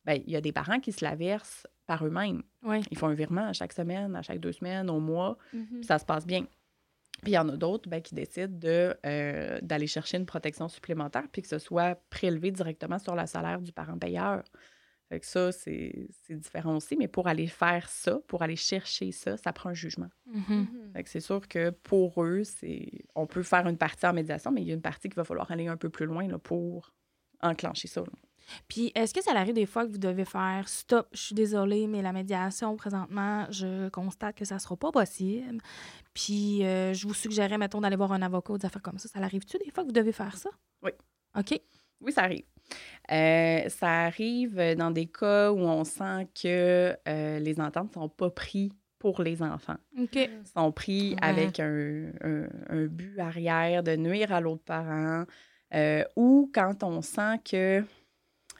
ben il y a des parents qui se la versent par eux-mêmes. Ils font un virement à chaque semaine, à chaque deux semaines, au mois, Mhm. puis ça se passe bien. Puis il y en a d'autres ben, qui décident de, euh, d'aller chercher une protection supplémentaire puis que ce soit prélevé directement sur le salaire du parent payeur. Fait que ça, c'est, c'est différent aussi. Mais pour aller faire ça, pour aller chercher ça, ça prend un jugement. Mhm. Mhm. Fait que c'est sûr que pour eux, c'est on peut faire une partie en médiation, mais il y a une partie qu'il va falloir aller un peu plus loin là, pour enclencher ça. là. Puis, est-ce que ça arrive des fois que vous devez faire stop, je suis désolée, mais la médiation, présentement, je constate que ça sera pas possible. Puis, euh, je vous suggérais, mettons, d'aller voir un avocat ou des affaires comme ça. Ça arrive-tu des fois que vous devez faire ça? Oui. OK. Oui, ça arrive. Euh, ça arrive dans des cas où on sent que euh, les ententes ne sont pas prises pour les enfants. OK. sont pris Ouais. avec un, un- un but arrière de nuire à l'autre parent, euh, ou quand on sent que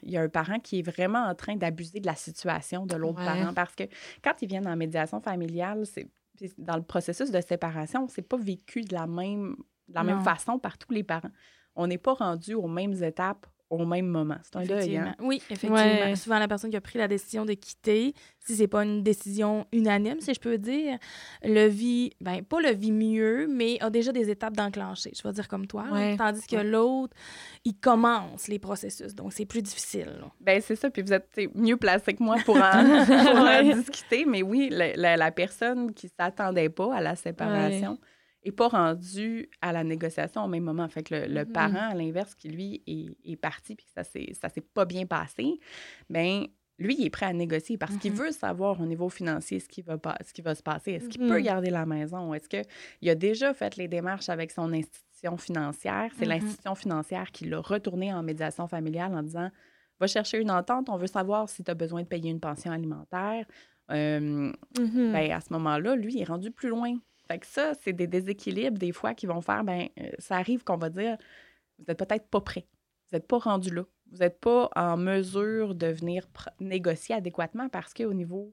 il y a un parent qui est vraiment en train d'abuser de la situation de l'autre Ouais. parent, parce que quand ils viennent en médiation familiale, c'est dans le processus de séparation, c'est pas vécu de la même de la Non. même façon par tous les parents. On n'est pas rendu aux mêmes étapes au même moment. C'est un deuil. Hein? Oui, effectivement. Ouais. Souvent, la personne qui a pris la décision de quitter, si c'est pas une décision unanime, si je peux dire, le vit, ben pas le vit mieux, mais a déjà des étapes d'enclencher. Je vais dire comme toi. là. Tandis que Ouais. l'autre, il commence les processus. Donc, c'est plus difficile. là. Ben c'est ça, puis vous êtes mieux placé que moi pour en, pour en discuter, mais oui, la, la- la personne qui s'attendait pas à la séparation est pas rendue à la négociation au même moment. Fait que le, le Mhm. parent, à l'inverse, qui lui est, est parti puis que ça ça s'est pas bien passé, ben lui, il est prêt à négocier parce qu'il Mhm. veut savoir au niveau financier ce qui va, pas, ce qui va se passer. Est-ce qu'il peut garder la maison? Est-ce qu'il a déjà fait les démarches avec son institution financière? C'est l'institution financière qui l'a retourné en médiation familiale en disant va chercher une entente, on veut savoir si tu as besoin de payer une pension alimentaire. Euh, ben, à ce moment-là, lui, il est rendu plus loin. Fait que ça, c'est des déséquilibres des fois qui vont faire, ben, euh, ça arrive qu'on va dire, vous n'êtes peut-être pas prêt, vous n'êtes pas rendu là, vous n'êtes pas en mesure de venir négocier adéquatement parce qu'au niveau,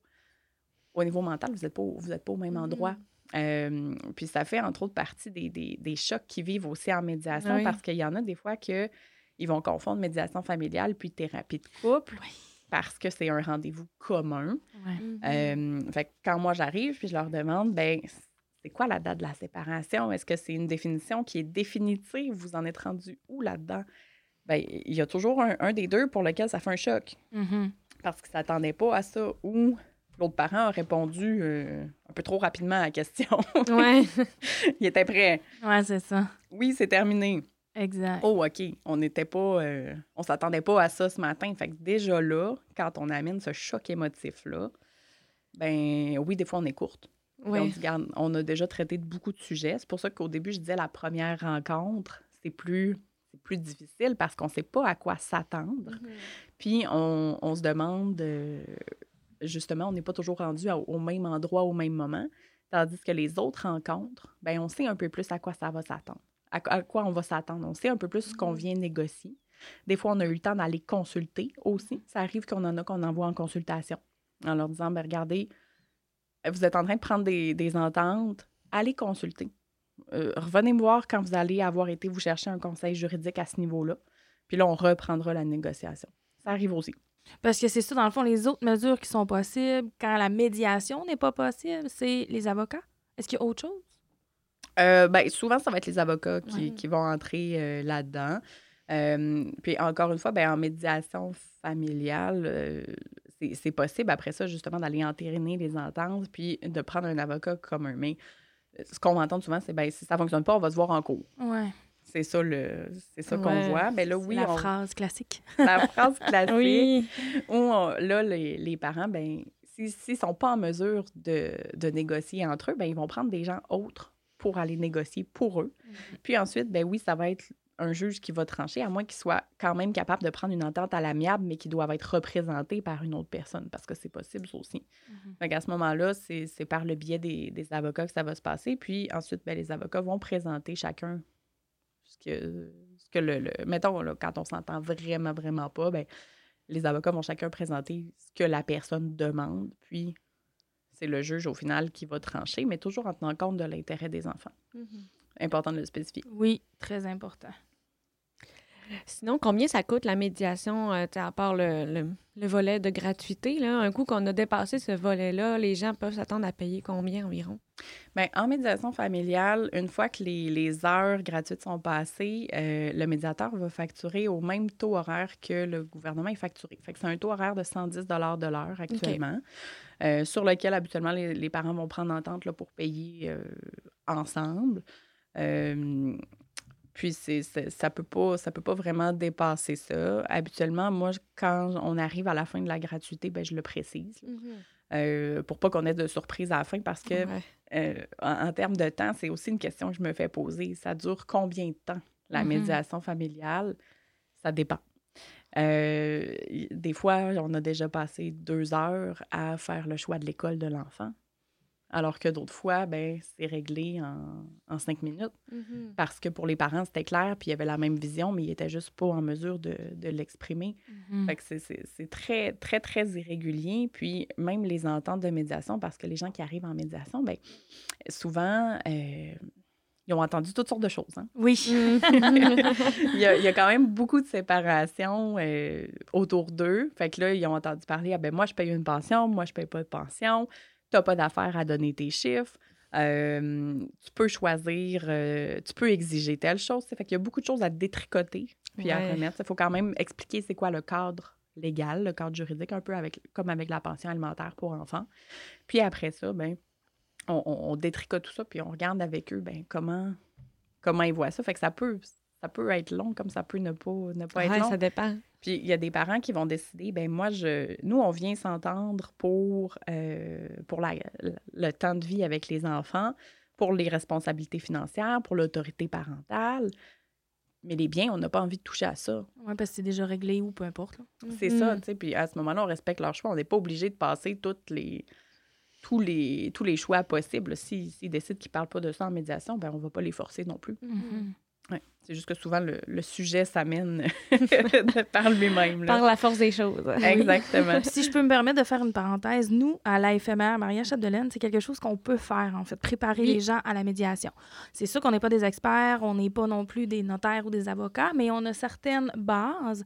au niveau mental, vous n'êtes pas, au- vous êtes pas au même Mhm. endroit. Euh, puis ça fait entre autres partie des, des- des chocs qui vivent aussi en médiation Oui. parce qu'il y en a des fois que ils vont confondre médiation familiale puis thérapie de couple parce que c'est un rendez-vous commun. Euh, fait que quand moi j'arrive puis je leur demande, ben c'est quoi la date de la séparation? Est-ce que c'est une définition qui est définitive? Vous en êtes rendu où là-dedans? Ben, il y a toujours un, un des deux pour lequel ça fait un choc Mhm. parce qu'il ne s'attendait pas à ça ou l'autre parent a répondu euh, un peu trop rapidement à la question. Ouais. il était prêt. Ouais, c'est ça. Oui, c'est terminé. Exact. Oh, OK. On n'était pas. euh, on s'attendait pas à ça ce matin. Fait que déjà là, quand on amène ce choc émotif-là, ben oui, des fois, on est courte. Ouais. On, dit, Garde, on a déjà traité de beaucoup de sujets. C'est pour ça qu'au début, je disais la première rencontre, c'est plus, c'est plus difficile parce qu'on ne sait pas à quoi s'attendre. Mhm. Puis on, on se demande, euh, justement, on n'est pas toujours rendu au même endroit au même moment. Tandis que les autres rencontres, ben on sait un peu plus à quoi ça va s'attendre, à, à quoi on va s'attendre. On sait un peu plus ce qu'on Mhm. vient négocier. Des fois, on a eu le temps d'aller consulter aussi. Ça arrive qu'on en a qu'on envoie en consultation en leur disant, ben regardez, vous êtes en train de prendre des, des ententes, allez consulter. Euh, revenez me voir quand vous allez avoir été vous chercher un conseil juridique à ce niveau-là. Puis là, on reprendra la négociation. Ça arrive aussi. Parce que c'est ça, dans le fond, les autres mesures qui sont possibles quand la médiation n'est pas possible, c'est les avocats. Est-ce qu'il y a autre chose? Euh, ben, souvent, ça va être les avocats qui, Ouais. qui vont entrer euh, là-dedans. Euh, puis encore une fois, ben, en médiation familiale, c'est possible après ça, justement, d'aller entériner les ententes puis de prendre un avocat commun. Mais ce qu'on va entendre souvent, c'est ben, si ça ne fonctionne pas, on va se voir en cours. Ouais. C'est ça, le, c'est ça qu'on voit. Ben là, oui, la on- phrase classique. la phrase classique Oui. où on- là, les, les parents, ben, s'ils ne sont pas en mesure de, de négocier entre eux, ben, ils vont prendre des gens autres pour aller négocier pour eux. Puis ensuite, ben oui, ça va être un juge qui va trancher, à moins qu'il soit quand même capable de prendre une entente à l'amiable, mais qui doit être représenté par une autre personne, parce que c'est possible, ça aussi. Mhm. Fait qu'à ce moment-là, c'est par le biais des, des avocats que ça va se passer. Puis ensuite, ben, les avocats vont présenter chacun ce que, ce que le, le- Mettons, là, quand on s'entend vraiment, vraiment pas, ben, les avocats vont chacun présenter ce que la personne demande. Puis c'est le juge, au final, qui va trancher, mais toujours en tenant compte de l'intérêt des enfants. Important de le spécifier. Oui, très important. Sinon, combien ça coûte la médiation, euh, à part le, le- le volet de gratuité? Là? Un coup qu'on a dépassé ce volet-là, les gens peuvent s'attendre à payer combien environ? Bien, en médiation familiale, une fois que les, les heures gratuites sont passées, euh, le médiateur va facturer au même taux horaire que le gouvernement est facturé. Fait que c'est un taux horaire de 110 de l'heure actuellement, euh, sur lequel habituellement les, les parents vont prendre entente là, pour payer ensemble. Euh, puis c'est, ça peut pas ça peut pas vraiment dépasser ça. Habituellement, moi, quand on arrive à la fin de la gratuité, ben, je le précise. là, euh, pour pas qu'on ait de surprise à la fin parce que Ouais. euh, en, en termes de temps, c'est aussi une question que je me fais poser. Ça dure combien de temps, la Mhm. médiation familiale? Ça dépend. Euh, des fois, on a déjà passé deux heures à faire le choix de l'école de l'enfant, alors que d'autres fois, ben, c'est réglé en, en cinq minutes. Parce que pour les parents, c'était clair, puis il y avait la même vision, mais ils n'étaient juste pas en mesure de, de l'exprimer. Fait que c'est- très, très, très irrégulier. Puis même les ententes de médiation, parce que les gens qui arrivent en médiation, ben souvent, euh, ils ont entendu toutes sortes de choses. hein. Oui. il, y a, il y a quand même beaucoup de séparations euh, autour d'eux. Fait que là, ils ont entendu parler, ah ben moi, je paye une pension, moi, je paye pas de pension, t'as pas d'affaire à donner tes chiffres. Euh, tu peux choisir, euh, tu peux exiger telle chose. Fait qu'il y a beaucoup de choses à détricoter puis à remettre. Il faut quand même expliquer c'est quoi le cadre légal, le cadre juridique, un peu avec, comme avec la pension alimentaire pour enfants. Puis après ça, ben, on, on- on détricote tout ça, puis on regarde avec eux ben, comment, comment ils voient ça. Fait que ça peut, ça peut être long, comme ça peut ne pas, ne pas être Ouais, long. ça dépend. Puis il y a des parents qui vont décider, ben moi, je, nous, on vient s'entendre pour, euh, pour la- le temps de vie avec les enfants, pour les responsabilités financières, pour l'autorité parentale. Mais les biens, on n'a pas envie de toucher à ça. Oui, parce que c'est déjà réglé ou peu importe. là. C'est ça, Mhm. tu sais. Puis à ce moment-là, on respecte leur choix. On n'est pas obligé de passer toutes les, tous, les, tous les choix possibles. S'ils s'ils décident qu'ils ne parlent pas de ça en médiation, ben on ne va pas les forcer non plus. Mhm. Ouais. C'est juste que souvent, le, le sujet s'amène par lui-même. Par la force des choses. Exactement. Si je peux me permettre de faire une parenthèse, nous, à l'AFMR, Maria Chapdelaine, c'est quelque chose qu'on peut faire, en fait, préparer Oui. les gens à la médiation. C'est sûr qu'on n'est pas des experts, on n'est pas non plus des notaires ou des avocats, mais on a certaines bases.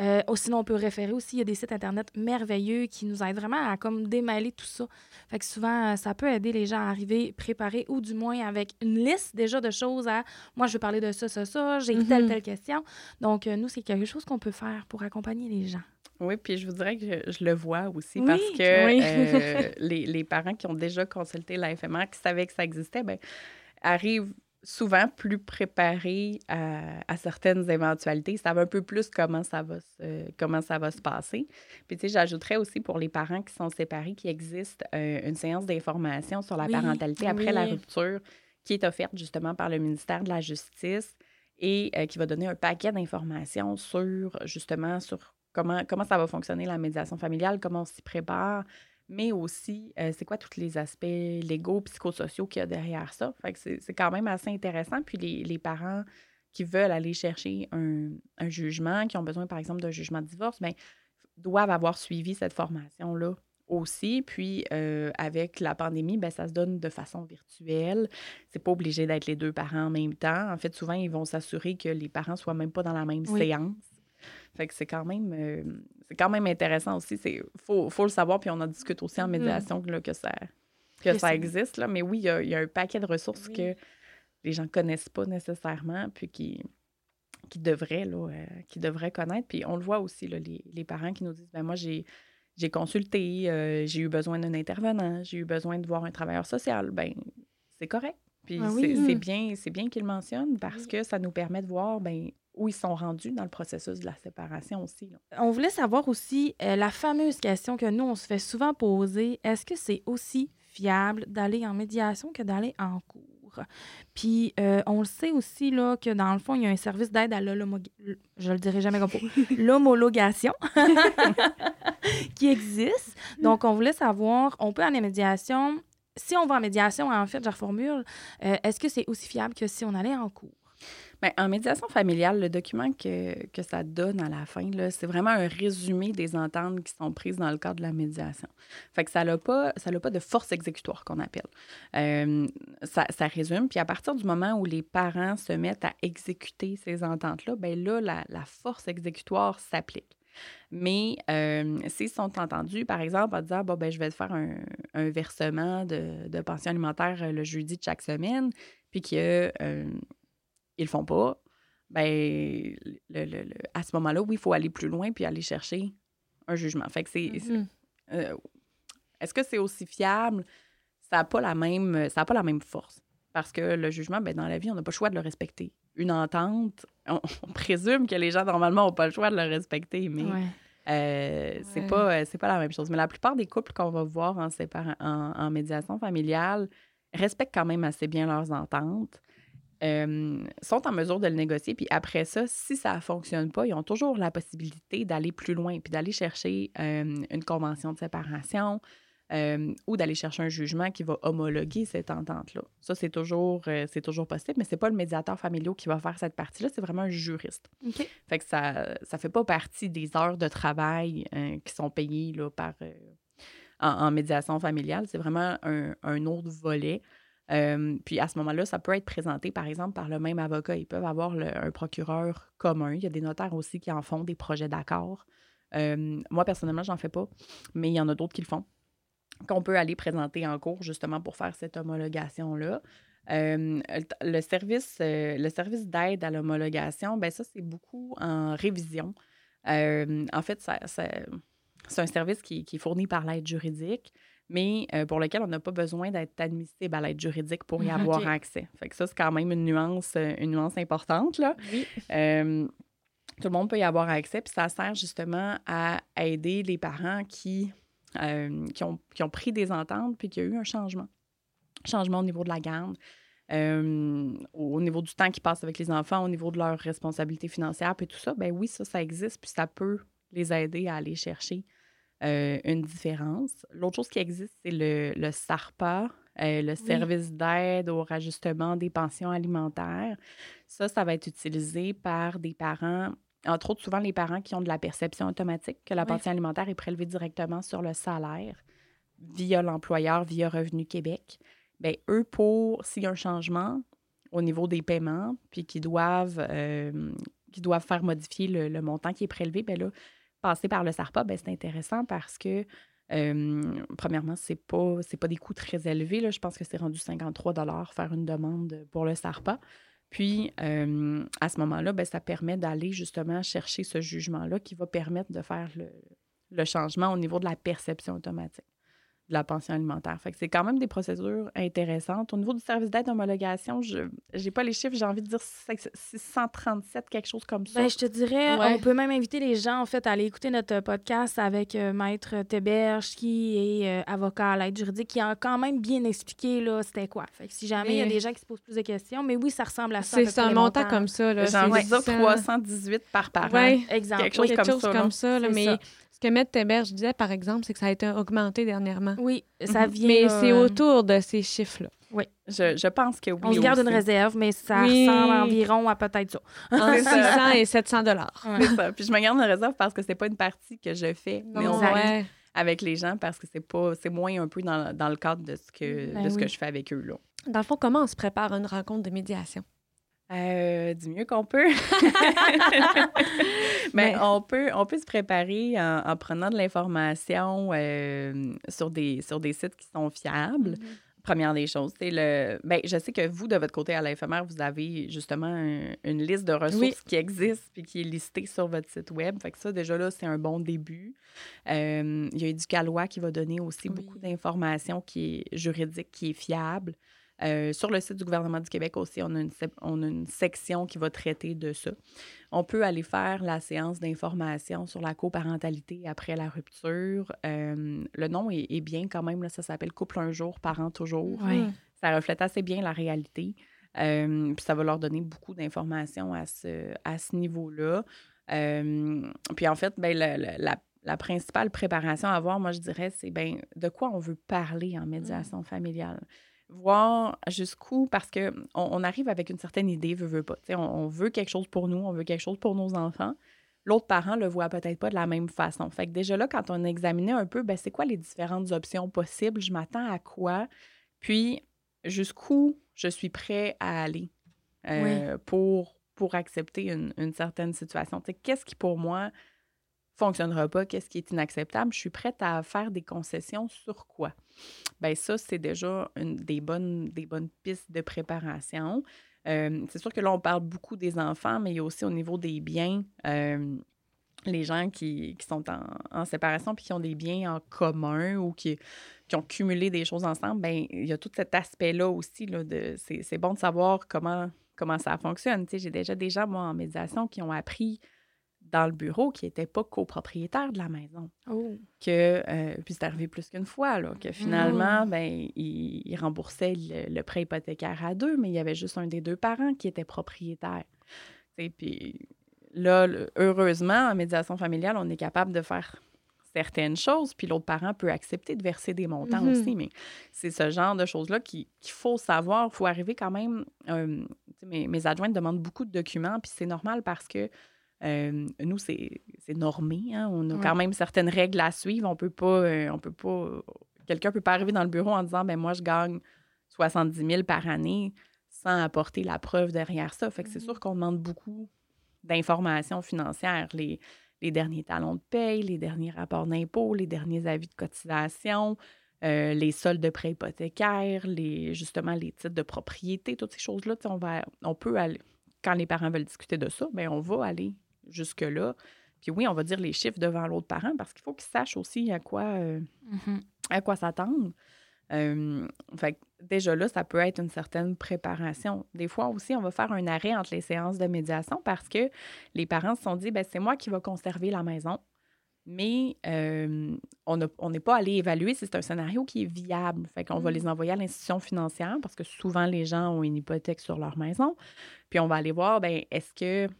Euh, sinon, on peut référer aussi, il y a des sites Internet merveilleux qui nous aident vraiment à comme démêler tout ça. Fait que souvent, euh, ça peut aider les gens à arriver préparés ou du moins avec une liste déjà de choses à moi, je veux parler de ça, ça, ça, j'ai telle, Mhm. telle question. Donc, euh, nous, c'est quelque chose qu'on peut faire pour accompagner les gens. Oui, puis je vous dirais que je le vois aussi Oui, parce que oui. euh, les, les parents qui ont déjà consulté la FMR, qui savaient que ça existait, ben, arrivent souvent plus préparés à, à certaines éventualités. Ils savent un peu plus comment ça va se, comment ça va se passer. Puis, tu sais, j'ajouterais aussi pour les parents qui sont séparés qu'il existe euh, une séance d'information sur la Oui, parentalité après oui. la rupture qui est offerte justement par le ministère de la Justice et euh, qui va donner un paquet d'informations sur justement sur comment, comment ça va fonctionner la médiation familiale, comment on s'y prépare, mais aussi euh, c'est quoi tous les aspects légaux, psychosociaux qu'il y a derrière ça. Fait que c'est c'est quand même assez intéressant. Puis les, les parents qui veulent aller chercher un, un jugement, qui ont besoin par exemple d'un jugement de divorce, ben, doivent avoir suivi cette formation-là aussi. Puis euh, avec la pandémie, ben, ça se donne de façon virtuelle. C'est pas obligé d'être les deux parents en même temps. En fait, souvent, ils vont s'assurer que les parents soient même pas dans la même Oui. séance. Fait que c'est quand même euh, c'est quand même intéressant aussi. C'est faut, faut le savoir, puis on en discute aussi en Mhm. médiation là, que ça que Que ça existe. Là. Mais oui, il y, y a un paquet de ressources Oui. que les gens connaissent pas nécessairement, puis qui, qui devraient, là, euh, qui devraient connaître. Puis on le voit aussi, là, les, les parents qui nous disent, ben moi, j'ai j'ai consulté, euh, j'ai eu besoin d'un intervenant, j'ai eu besoin de voir un travailleur social, ben c'est correct. Puis Ah c'est oui. c'est bien, c'est bien qu'ils le mentionnent parce que ça nous permet de voir ben, où ils sont rendus dans le processus de la séparation aussi. là. On voulait savoir aussi euh, la fameuse question que nous, on se fait souvent poser. Est-ce que c'est aussi fiable d'aller en médiation que d'aller en cours? Puis, euh, on le sait aussi, là, que dans le fond, il y a un service d'aide à l'homologation. Je le dirai jamais comme faut. L'homologation qui existe. Donc, on voulait savoir, on peut aller en médiation. Si on va en médiation, en fait, je reformule, euh, est-ce que c'est aussi fiable que si on allait en cours? Ben, en médiation familiale, le document que, que ça donne à la fin, c'est vraiment un résumé des ententes qui sont prises dans le cadre de la médiation. Fait ça n'a pas, pas de force exécutoire qu'on appelle. Euh, ça, ça résume. Puis à partir du moment où les parents se mettent à exécuter ces ententes-là, ben là, la, force exécutoire s'applique. Mais euh, s'ils sont entendus, par exemple, en disant bon, ben, je vais te faire un, versement de, de pension alimentaire le jeudi de chaque semaine, puis que euh, ils le font pas, ben, le- le- le- à ce moment-là, oui, il faut aller plus loin puis aller chercher un jugement. Fait que c'est. Mhm. euh, Est-ce que c'est aussi fiable? Ça n'a pas, la même- ça a pas la même force. Parce que le jugement, ben, dans la vie, on n'a pas le choix de le respecter. Une entente, on, on présume que les gens, normalement, n'ont pas le choix de le respecter, mais Ouais. euh, c'est Ouais. pas, euh, c'est pas la même chose. Mais la plupart des couples qu'on va voir en, en, en médiation familiale respectent quand même assez bien leurs ententes, euh, sont en mesure de le négocier. Puis après ça, si ça ne fonctionne pas, ils ont toujours la possibilité d'aller plus loin, puis d'aller chercher euh, une convention de séparation euh, ou d'aller chercher un jugement qui va homologuer cette entente-là. Ça, c'est toujours, c'est toujours possible, mais c'est pas le médiateur familial qui va faire cette partie-là, c'est vraiment un juriste. Fait que ça ça fait pas partie des heures de travail qui sont payées là, par, en, en médiation familiale. C'est vraiment un, un autre volet. Euh, puis à ce moment-là, ça peut être présenté, par exemple, par le même avocat. Ils peuvent avoir un procureur commun. Il y a des notaires aussi qui en font des projets d'accord. Euh, moi, personnellement, j'en fais pas, mais il y en a d'autres qui le font. Qu'on peut aller présenter en cours justement pour faire cette homologation-là. Euh, le- service, service d'aide à l'homologation, ben ça, c'est beaucoup en révision. En fait, c'est un service qui est fourni par l'aide juridique, mais euh, pour lequel on n'a pas besoin d'être admissible à l'aide juridique pour y avoir accès. Fait que ça, c'est quand même une nuance, euh, une nuance importante. Là. Oui. Euh, tout le monde peut y avoir accès, puis ça sert justement à aider les parents qui, euh, qui, ont, qui ont pris des ententes puis qu'il y a eu un changement. Changement au niveau de la garde, euh, au niveau du temps qu'ils passent avec les enfants, au niveau de leurs responsabilités financières, puis tout ça, ben oui, ça, ça existe, puis ça peut les aider à aller chercher euh, une différence. L'autre chose qui existe, c'est le, le SARPA, euh, le service d'aide au rajustement des pensions alimentaires. Ça, ça va être utilisé par des parents, entre autres souvent les parents qui ont de la perception automatique, que la Oui. pension alimentaire est prélevée directement sur le salaire via l'employeur, via Revenu Québec. Bien, eux, pour, s'il y a un changement au niveau des paiements, puis qu'ils doivent, euh, doivent faire modifier le, le montant qui est prélevé, bien là, passer par le SARPA, ben c'est intéressant parce que, premièrement, c'est pas, c'est pas des coûts très élevés. Là. Je pense que c'est rendu 53 faire une demande pour le SARPA. Puis, à ce moment-là, ben, ça permet d'aller justement chercher ce jugement-là qui va permettre de faire le, le changement au niveau de la perception automatique de la pension alimentaire. Fait que c'est quand même des procédures intéressantes. Au niveau du service d'aide d'homologation, je n'ai pas les chiffres, j'ai envie de dire 637, quelque chose comme ça. Ben, je te dirais, Ouais. on peut même inviter les gens, en fait, à aller écouter notre podcast avec euh, Maître Théberge, qui est euh, avocat à l'aide juridique, qui a quand même bien expliqué, là, c'était quoi. Fait que si jamais il y a des gens qui se posent plus de questions, mais oui, ça ressemble à ça. C'est un montant montants. comme ça. là. J'ai envie de dire 100. 318 par parent. Ouais. Exemple. Quelque chose quelque comme chose ça, là. comme ça. là, C'est mais ça. Ce que Maître Théberge disait, par exemple, c'est que ça a été augmenté dernièrement. Oui, ça Mhm. vient. Mais c'est euh, autour de ces chiffres-là. Je, je pense que oui. On se garde une réserve, mais ça Oui. ressemble environ à peut-être ça. Entre C'est ça. 600 et 700 dollars. Ouais. C'est ça. Puis je me garde une réserve parce que c'est pas une partie que je fais, mais on ouais. avec les gens parce que c'est pas c'est moins un peu dans, dans le cadre de ce que Ben de ce que oui. je fais avec eux là. Dans le fond, comment on se prépare à une rencontre de médiation? Euh, du mieux qu'on peut. Mais Mais- on peut, on peut se préparer en, en prenant de l'information euh, sur, des, sur des sites qui sont fiables. Première des choses, c'est le. Ben, je sais que vous, de votre côté à l'FMR, vous avez justement une liste de ressources qui existent puis qui est listée sur votre site web. Fait que ça, déjà là, c'est un bon début. Euh, il y a Éducalois qui va donner aussi beaucoup d'informations qui est juridique, qui est fiable. Euh, sur le site du gouvernement du Québec aussi, on a, une, on a une section qui va traiter de ça. On peut aller faire la séance d'information sur la coparentalité après la rupture. Euh, le nom est, bien quand même, là, ça s'appelle Couple un jour, parent toujours. Ça reflète assez bien la réalité. Euh, puis ça va leur donner beaucoup d'informations à ce, à ce niveau-là. puis en fait, ben, la, la, principale préparation à avoir, moi, je dirais, c'est ben, de quoi on veut parler en médiation familiale voir jusqu'où, parce qu'on on arrive avec une certaine idée, veut, veut pas. On, on, veut quelque chose pour nous, on veut quelque chose pour nos enfants. L'autre parent le voit peut-être pas de la même façon. Fait que déjà là, quand on a examiné un peu, ben, c'est quoi les différentes options possibles, je m'attends à quoi, puis jusqu'où je suis prêt à aller euh, pour, pour accepter une, une certaine situation? Qu'est-ce qui, pour moi, fonctionnera pas, qu'est-ce qui est inacceptable, je suis prête à faire des concessions sur quoi? Bien, ça, c'est déjà une, des, bonnes, des bonnes pistes de préparation. Euh, c'est sûr que là, on parle beaucoup des enfants, mais il y a aussi au niveau des biens, euh, les gens qui, qui sont en, séparation puis qui ont des biens en commun ou qui, qui ont cumulé des choses ensemble, bien, il y a tout cet aspect-là aussi. Là, de, c'est, c'est bon de savoir comment, comment ça fonctionne. j'ai déjà des gens, moi, en médiation, qui ont appris dans le bureau qui n'était pas copropriétaire de la maison. Oh. Que, euh, puis c'est arrivé plus qu'une fois, là, que finalement, oh. ben, il, remboursait le, prêt hypothécaire à deux, mais il y avait juste un des deux parents qui était propriétaire. Et puis là, heureusement, en médiation familiale, on est capable de faire certaines choses, puis l'autre parent peut accepter de verser des montants mm-hmm. aussi, mais c'est ce genre de choses-là qu'il faut savoir. Il faut arriver quand même... Euh, mes, mes adjointes demandent beaucoup de documents, puis c'est normal parce que euh, nous, c'est normé. Hein. On a quand même certaines règles à suivre. On peut pas. Euh, on peut pas. Quelqu'un peut pas arriver dans le bureau en disant ben moi, je gagne 70 000 par année sans apporter la preuve derrière ça. Fait que c'est mmh sûr qu'on demande beaucoup d'informations financières. Les, les, derniers talons de paye, les derniers rapports d'impôts, les derniers avis de cotisation, euh, les soldes de prêts hypothécaires, les, justement les titres de propriété, toutes ces choses-là, on, va, on peut aller, quand les parents veulent discuter de ça, bien, on va aller jusque-là. Puis oui, on va dire les chiffres devant l'autre parent parce qu'il faut qu'ils sachent aussi à quoi, euh, mm-hmm. à quoi s'attendre. Euh, fait déjà là, ça peut être une certaine préparation. Des fois aussi, on va faire un arrêt entre les séances de médiation parce que les parents se sont dit, ben c'est moi qui vais conserver la maison, mais euh, on n'est pas allé évaluer si c'est un scénario qui est viable. Fait qu'on va mm. les envoyer à l'institution financière parce que souvent les gens ont une hypothèque sur leur maison. Puis on va aller voir, ben est-ce que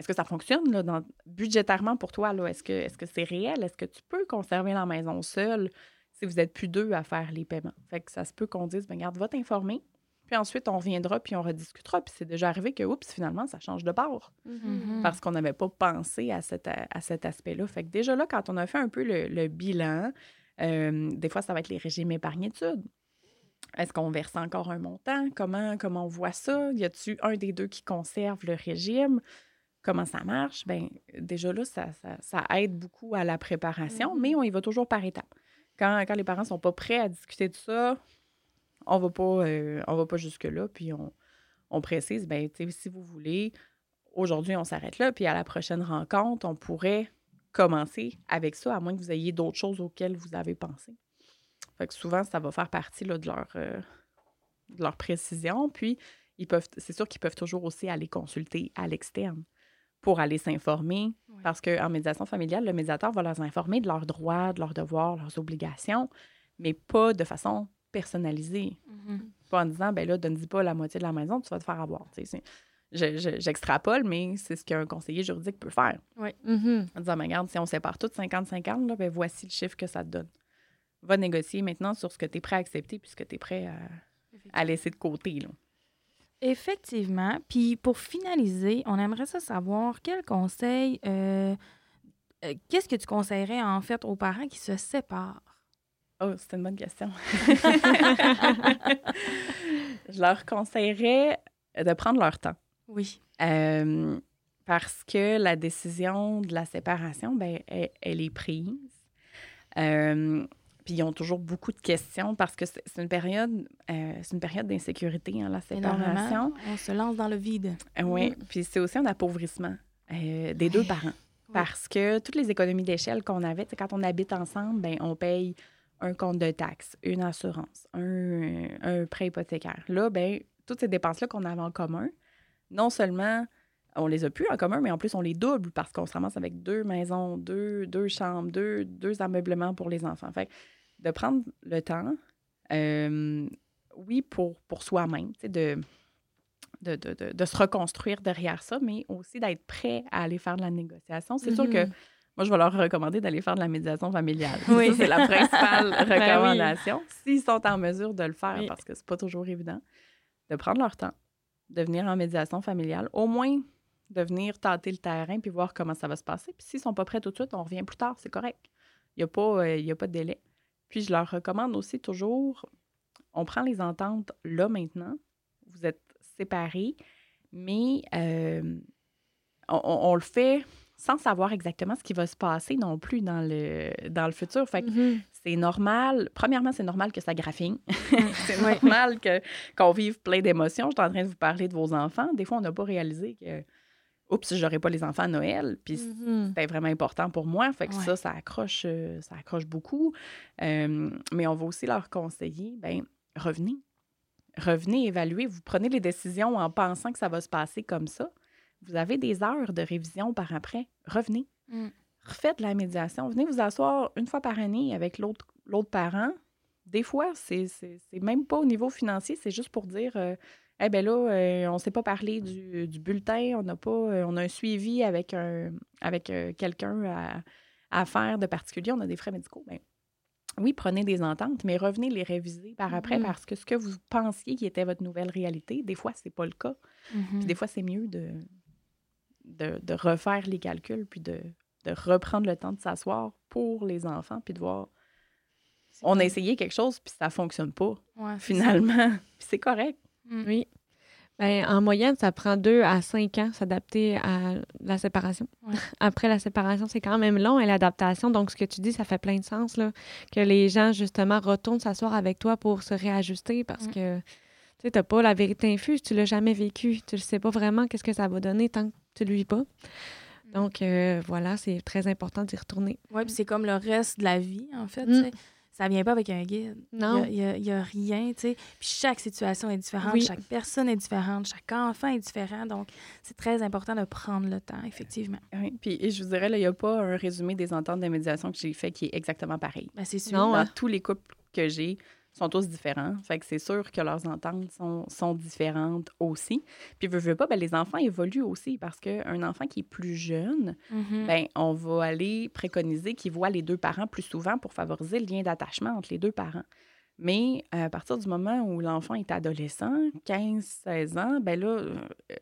est-ce que ça fonctionne là, dans, budgétairement pour toi? Est-ce que est-ce que c'est réel? Est-ce que tu peux conserver la maison seule si vous êtes plus deux à faire les paiements? Fait que ça se peut qu'on dise, ben garde, va t'informer. Puis ensuite, on reviendra, puis on rediscutera. Puis c'est déjà arrivé que, oups, finalement, ça change de bord. Mm-hmm. Parce qu'on n'avait pas pensé à, cet, à cet aspect-là. Fait que déjà là, quand on a fait un peu le, bilan, euh, des fois, ça va être les régimes épargne-études. Est-ce qu'on verse encore un montant? Comment, comment on voit ça? Y a-tu un des deux qui conserve le régime? Comment ça marche, ben déjà là, ça, ça, aide beaucoup à la préparation, mais mm-hmm. on y va toujours par étapes. Quand, quand les parents sont pas prêts à discuter de ça, on va pas, euh, on va pas jusque-là, puis on, on précise, ben si vous voulez, aujourd'hui, on s'arrête là, puis à la prochaine rencontre, on pourrait commencer avec ça, à moins que vous ayez d'autres choses auxquelles vous avez pensé. Fait que souvent, ça va faire partie là, de, leur, euh, de leur précision. Puis, ils peuvent, c'est sûr qu'ils peuvent toujours aussi aller consulter à l'externe pour aller s'informer. Parce qu'en médiation familiale, le médiateur va leur informer de leurs droits, de leurs devoirs, leurs obligations, mais pas de façon personnalisée. Mm-hmm. Pas en disant, ben là, donne-y pas la moitié de la maison, tu vas te faire avoir. J'extrapole, mais c'est ce qu'un conseiller juridique peut faire. Oui. Mm-hmm. En disant, ben, regarde, si on sépare tout 50-50, ben voici le chiffre que ça te donne. Va négocier maintenant sur ce que tu es prêt à accepter puis ce que tu es prêt à, à laisser de côté. Là. Effectivement. Puis pour finaliser, on aimerait ça savoir quel conseil, euh, euh, qu'est-ce que tu conseillerais en fait aux parents qui se séparent? Oh, c'est une bonne question. Je leur conseillerais de prendre leur temps. Oui. Euh, parce que la décision de la séparation, ben, elle, est prise. Puis ils ont toujours beaucoup de questions parce que c'est une période, euh, c'est une période d'insécurité, hein, la séparation. Énormément. On se lance dans le vide. Oui, puis c'est aussi un appauvrissement euh, des deux parents. Parce que toutes les économies d'échelle qu'on avait, quand on habite ensemble, ben, on paye un compte de taxes, une assurance, un, un prêt hypothécaire. Là, ben, toutes ces dépenses-là qu'on avait en commun, non seulement on les a plus en commun, mais en plus on les double parce qu'on se ramasse avec deux maisons, deux, deux chambres, deux, deux ameublements pour les enfants. Fait que de prendre le temps, euh, oui, pour, pour soi-même, tu sais, de, de, de, de- de se reconstruire derrière ça, mais aussi d'être prêt à aller faire de la négociation. C'est sûr que Mhm. moi, je vais leur recommander d'aller faire de la médiation familiale. Oui. C'est la principale Ben oui. recommandation. S'ils sont en mesure de le faire, Oui. parce que c'est pas toujours évident, de prendre leur temps, de venir en médiation familiale, au moins de venir tâter le terrain puis voir comment ça va se passer. Puis s'ils sont pas prêts tout de suite, on revient plus tard, c'est correct. Il n'y a, pas, euh, y a pas de délai. Puis je leur recommande aussi toujours, on prend les ententes là maintenant, vous êtes séparés, mais euh, on, on- on le fait sans savoir exactement ce qui va se passer non plus dans le, dans le futur. Fait que Mhm. c'est normal. Premièrement, c'est normal que ça graffine. c'est normal que, qu'on vive plein d'émotions. Je suis en train de vous parler de vos enfants. Des fois, on n'a pas réalisé que, oups, j'aurais pas les enfants à Noël. Puis Mhm. c'était vraiment important pour moi. Fait que Ouais. ça, ça accroche, euh, ça accroche beaucoup. Euh, mais on va aussi leur conseiller, ben revenez. Revenez, évaluez. Vous prenez les décisions en pensant que ça va se passer comme ça. Vous avez des heures de révision par après. Revenez. Mm. Refaites la médiation. Venez vous asseoir une fois par année avec l'autre l'autre parent. Des fois, c'est c'est- c'est même pas au niveau financier, c'est juste pour dire euh, eh ben là, euh, on ne s'est pas parlé du, du bulletin, on n'a pas, euh, on a un suivi avec un avec euh, quelqu'un à, à faire de particulier, on a des frais médicaux. Ben, oui, prenez des ententes, mais revenez les réviser par après Mhm. parce que ce que vous pensiez qui était votre nouvelle réalité, des fois, c'est pas le cas. Puis des fois, c'est mieux de, de, de refaire les calculs puis de, de reprendre le temps de s'asseoir pour les enfants puis de voir. On a essayé quelque chose puis ça fonctionne pas Ouais, finalement. Puis c'est correct. Mm. Oui. Ben, en moyenne, ça prend deux à cinq ans s'adapter à la séparation. Ouais. Après la séparation, c'est quand même long et l'adaptation. Donc, ce que tu dis, ça fait plein de sens, là, que les gens, justement, retournent s'asseoir avec toi pour se réajuster parce Mm. que tu t'as pas la vérité infuse, tu l'as jamais vécu, tu ne sais pas vraiment qu'est-ce que ça va donner tant que tu le vis pas. Mm. Donc, euh, voilà, c'est très important d'y retourner. Ouais, puis c'est comme le reste de la vie, en fait. Mm. Ça vient pas avec un guide. Non. Il n'y a, il y a rien, tu sais. Puis chaque situation est différente, Oui. chaque personne est différente, chaque enfant est différent. Donc, c'est très important de prendre le temps, effectivement. Oui. Puis et je vous dirais, il n'y a pas un résumé des ententes de médiation que j'ai fait qui est exactement pareil. Ben, c'est sûr. Non, Dans hein. tous les couples que j'ai, sont tous différents. Fait que c'est sûr que leurs ententes sont, sont différentes aussi. Puis, veux, veux pas, ben, les enfants évoluent aussi parce qu'un enfant qui est plus jeune, Mhm. ben, on va aller préconiser qu'il voit les deux parents plus souvent pour favoriser le lien d'attachement entre les deux parents. Mais euh, à partir du moment où l'enfant est adolescent, 15, 16 ans, ben là, euh,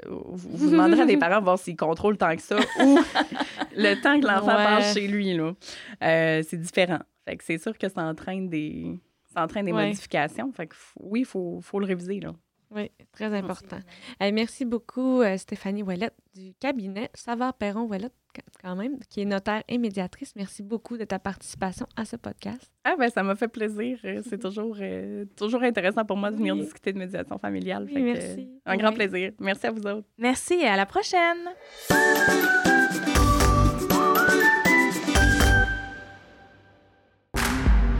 vous, vous demanderez à des parents de voir s'ils contrôlent tant que ça ou le temps que l'enfant Ouais. passe chez lui. là. Euh, c'est différent. Fait que c'est sûr que ça entraîne des, ça entraîne des Ouais. modifications. Fait que oui, il faut, faut le réviser. Là. Oui, très important. Merci beaucoup, euh, Stéphanie Ouellette du cabinet Savard Perron Ouellette, quand même, qui est notaire et médiatrice. Merci beaucoup de ta participation à ce podcast. Ah ben ça m'a fait plaisir. Euh, C'est toujours, euh, toujours intéressant pour moi de venir Oui. discuter de médiation familiale. Oui, Fait que, merci. euh, un grand plaisir. Merci à vous autres. Merci et à la prochaine.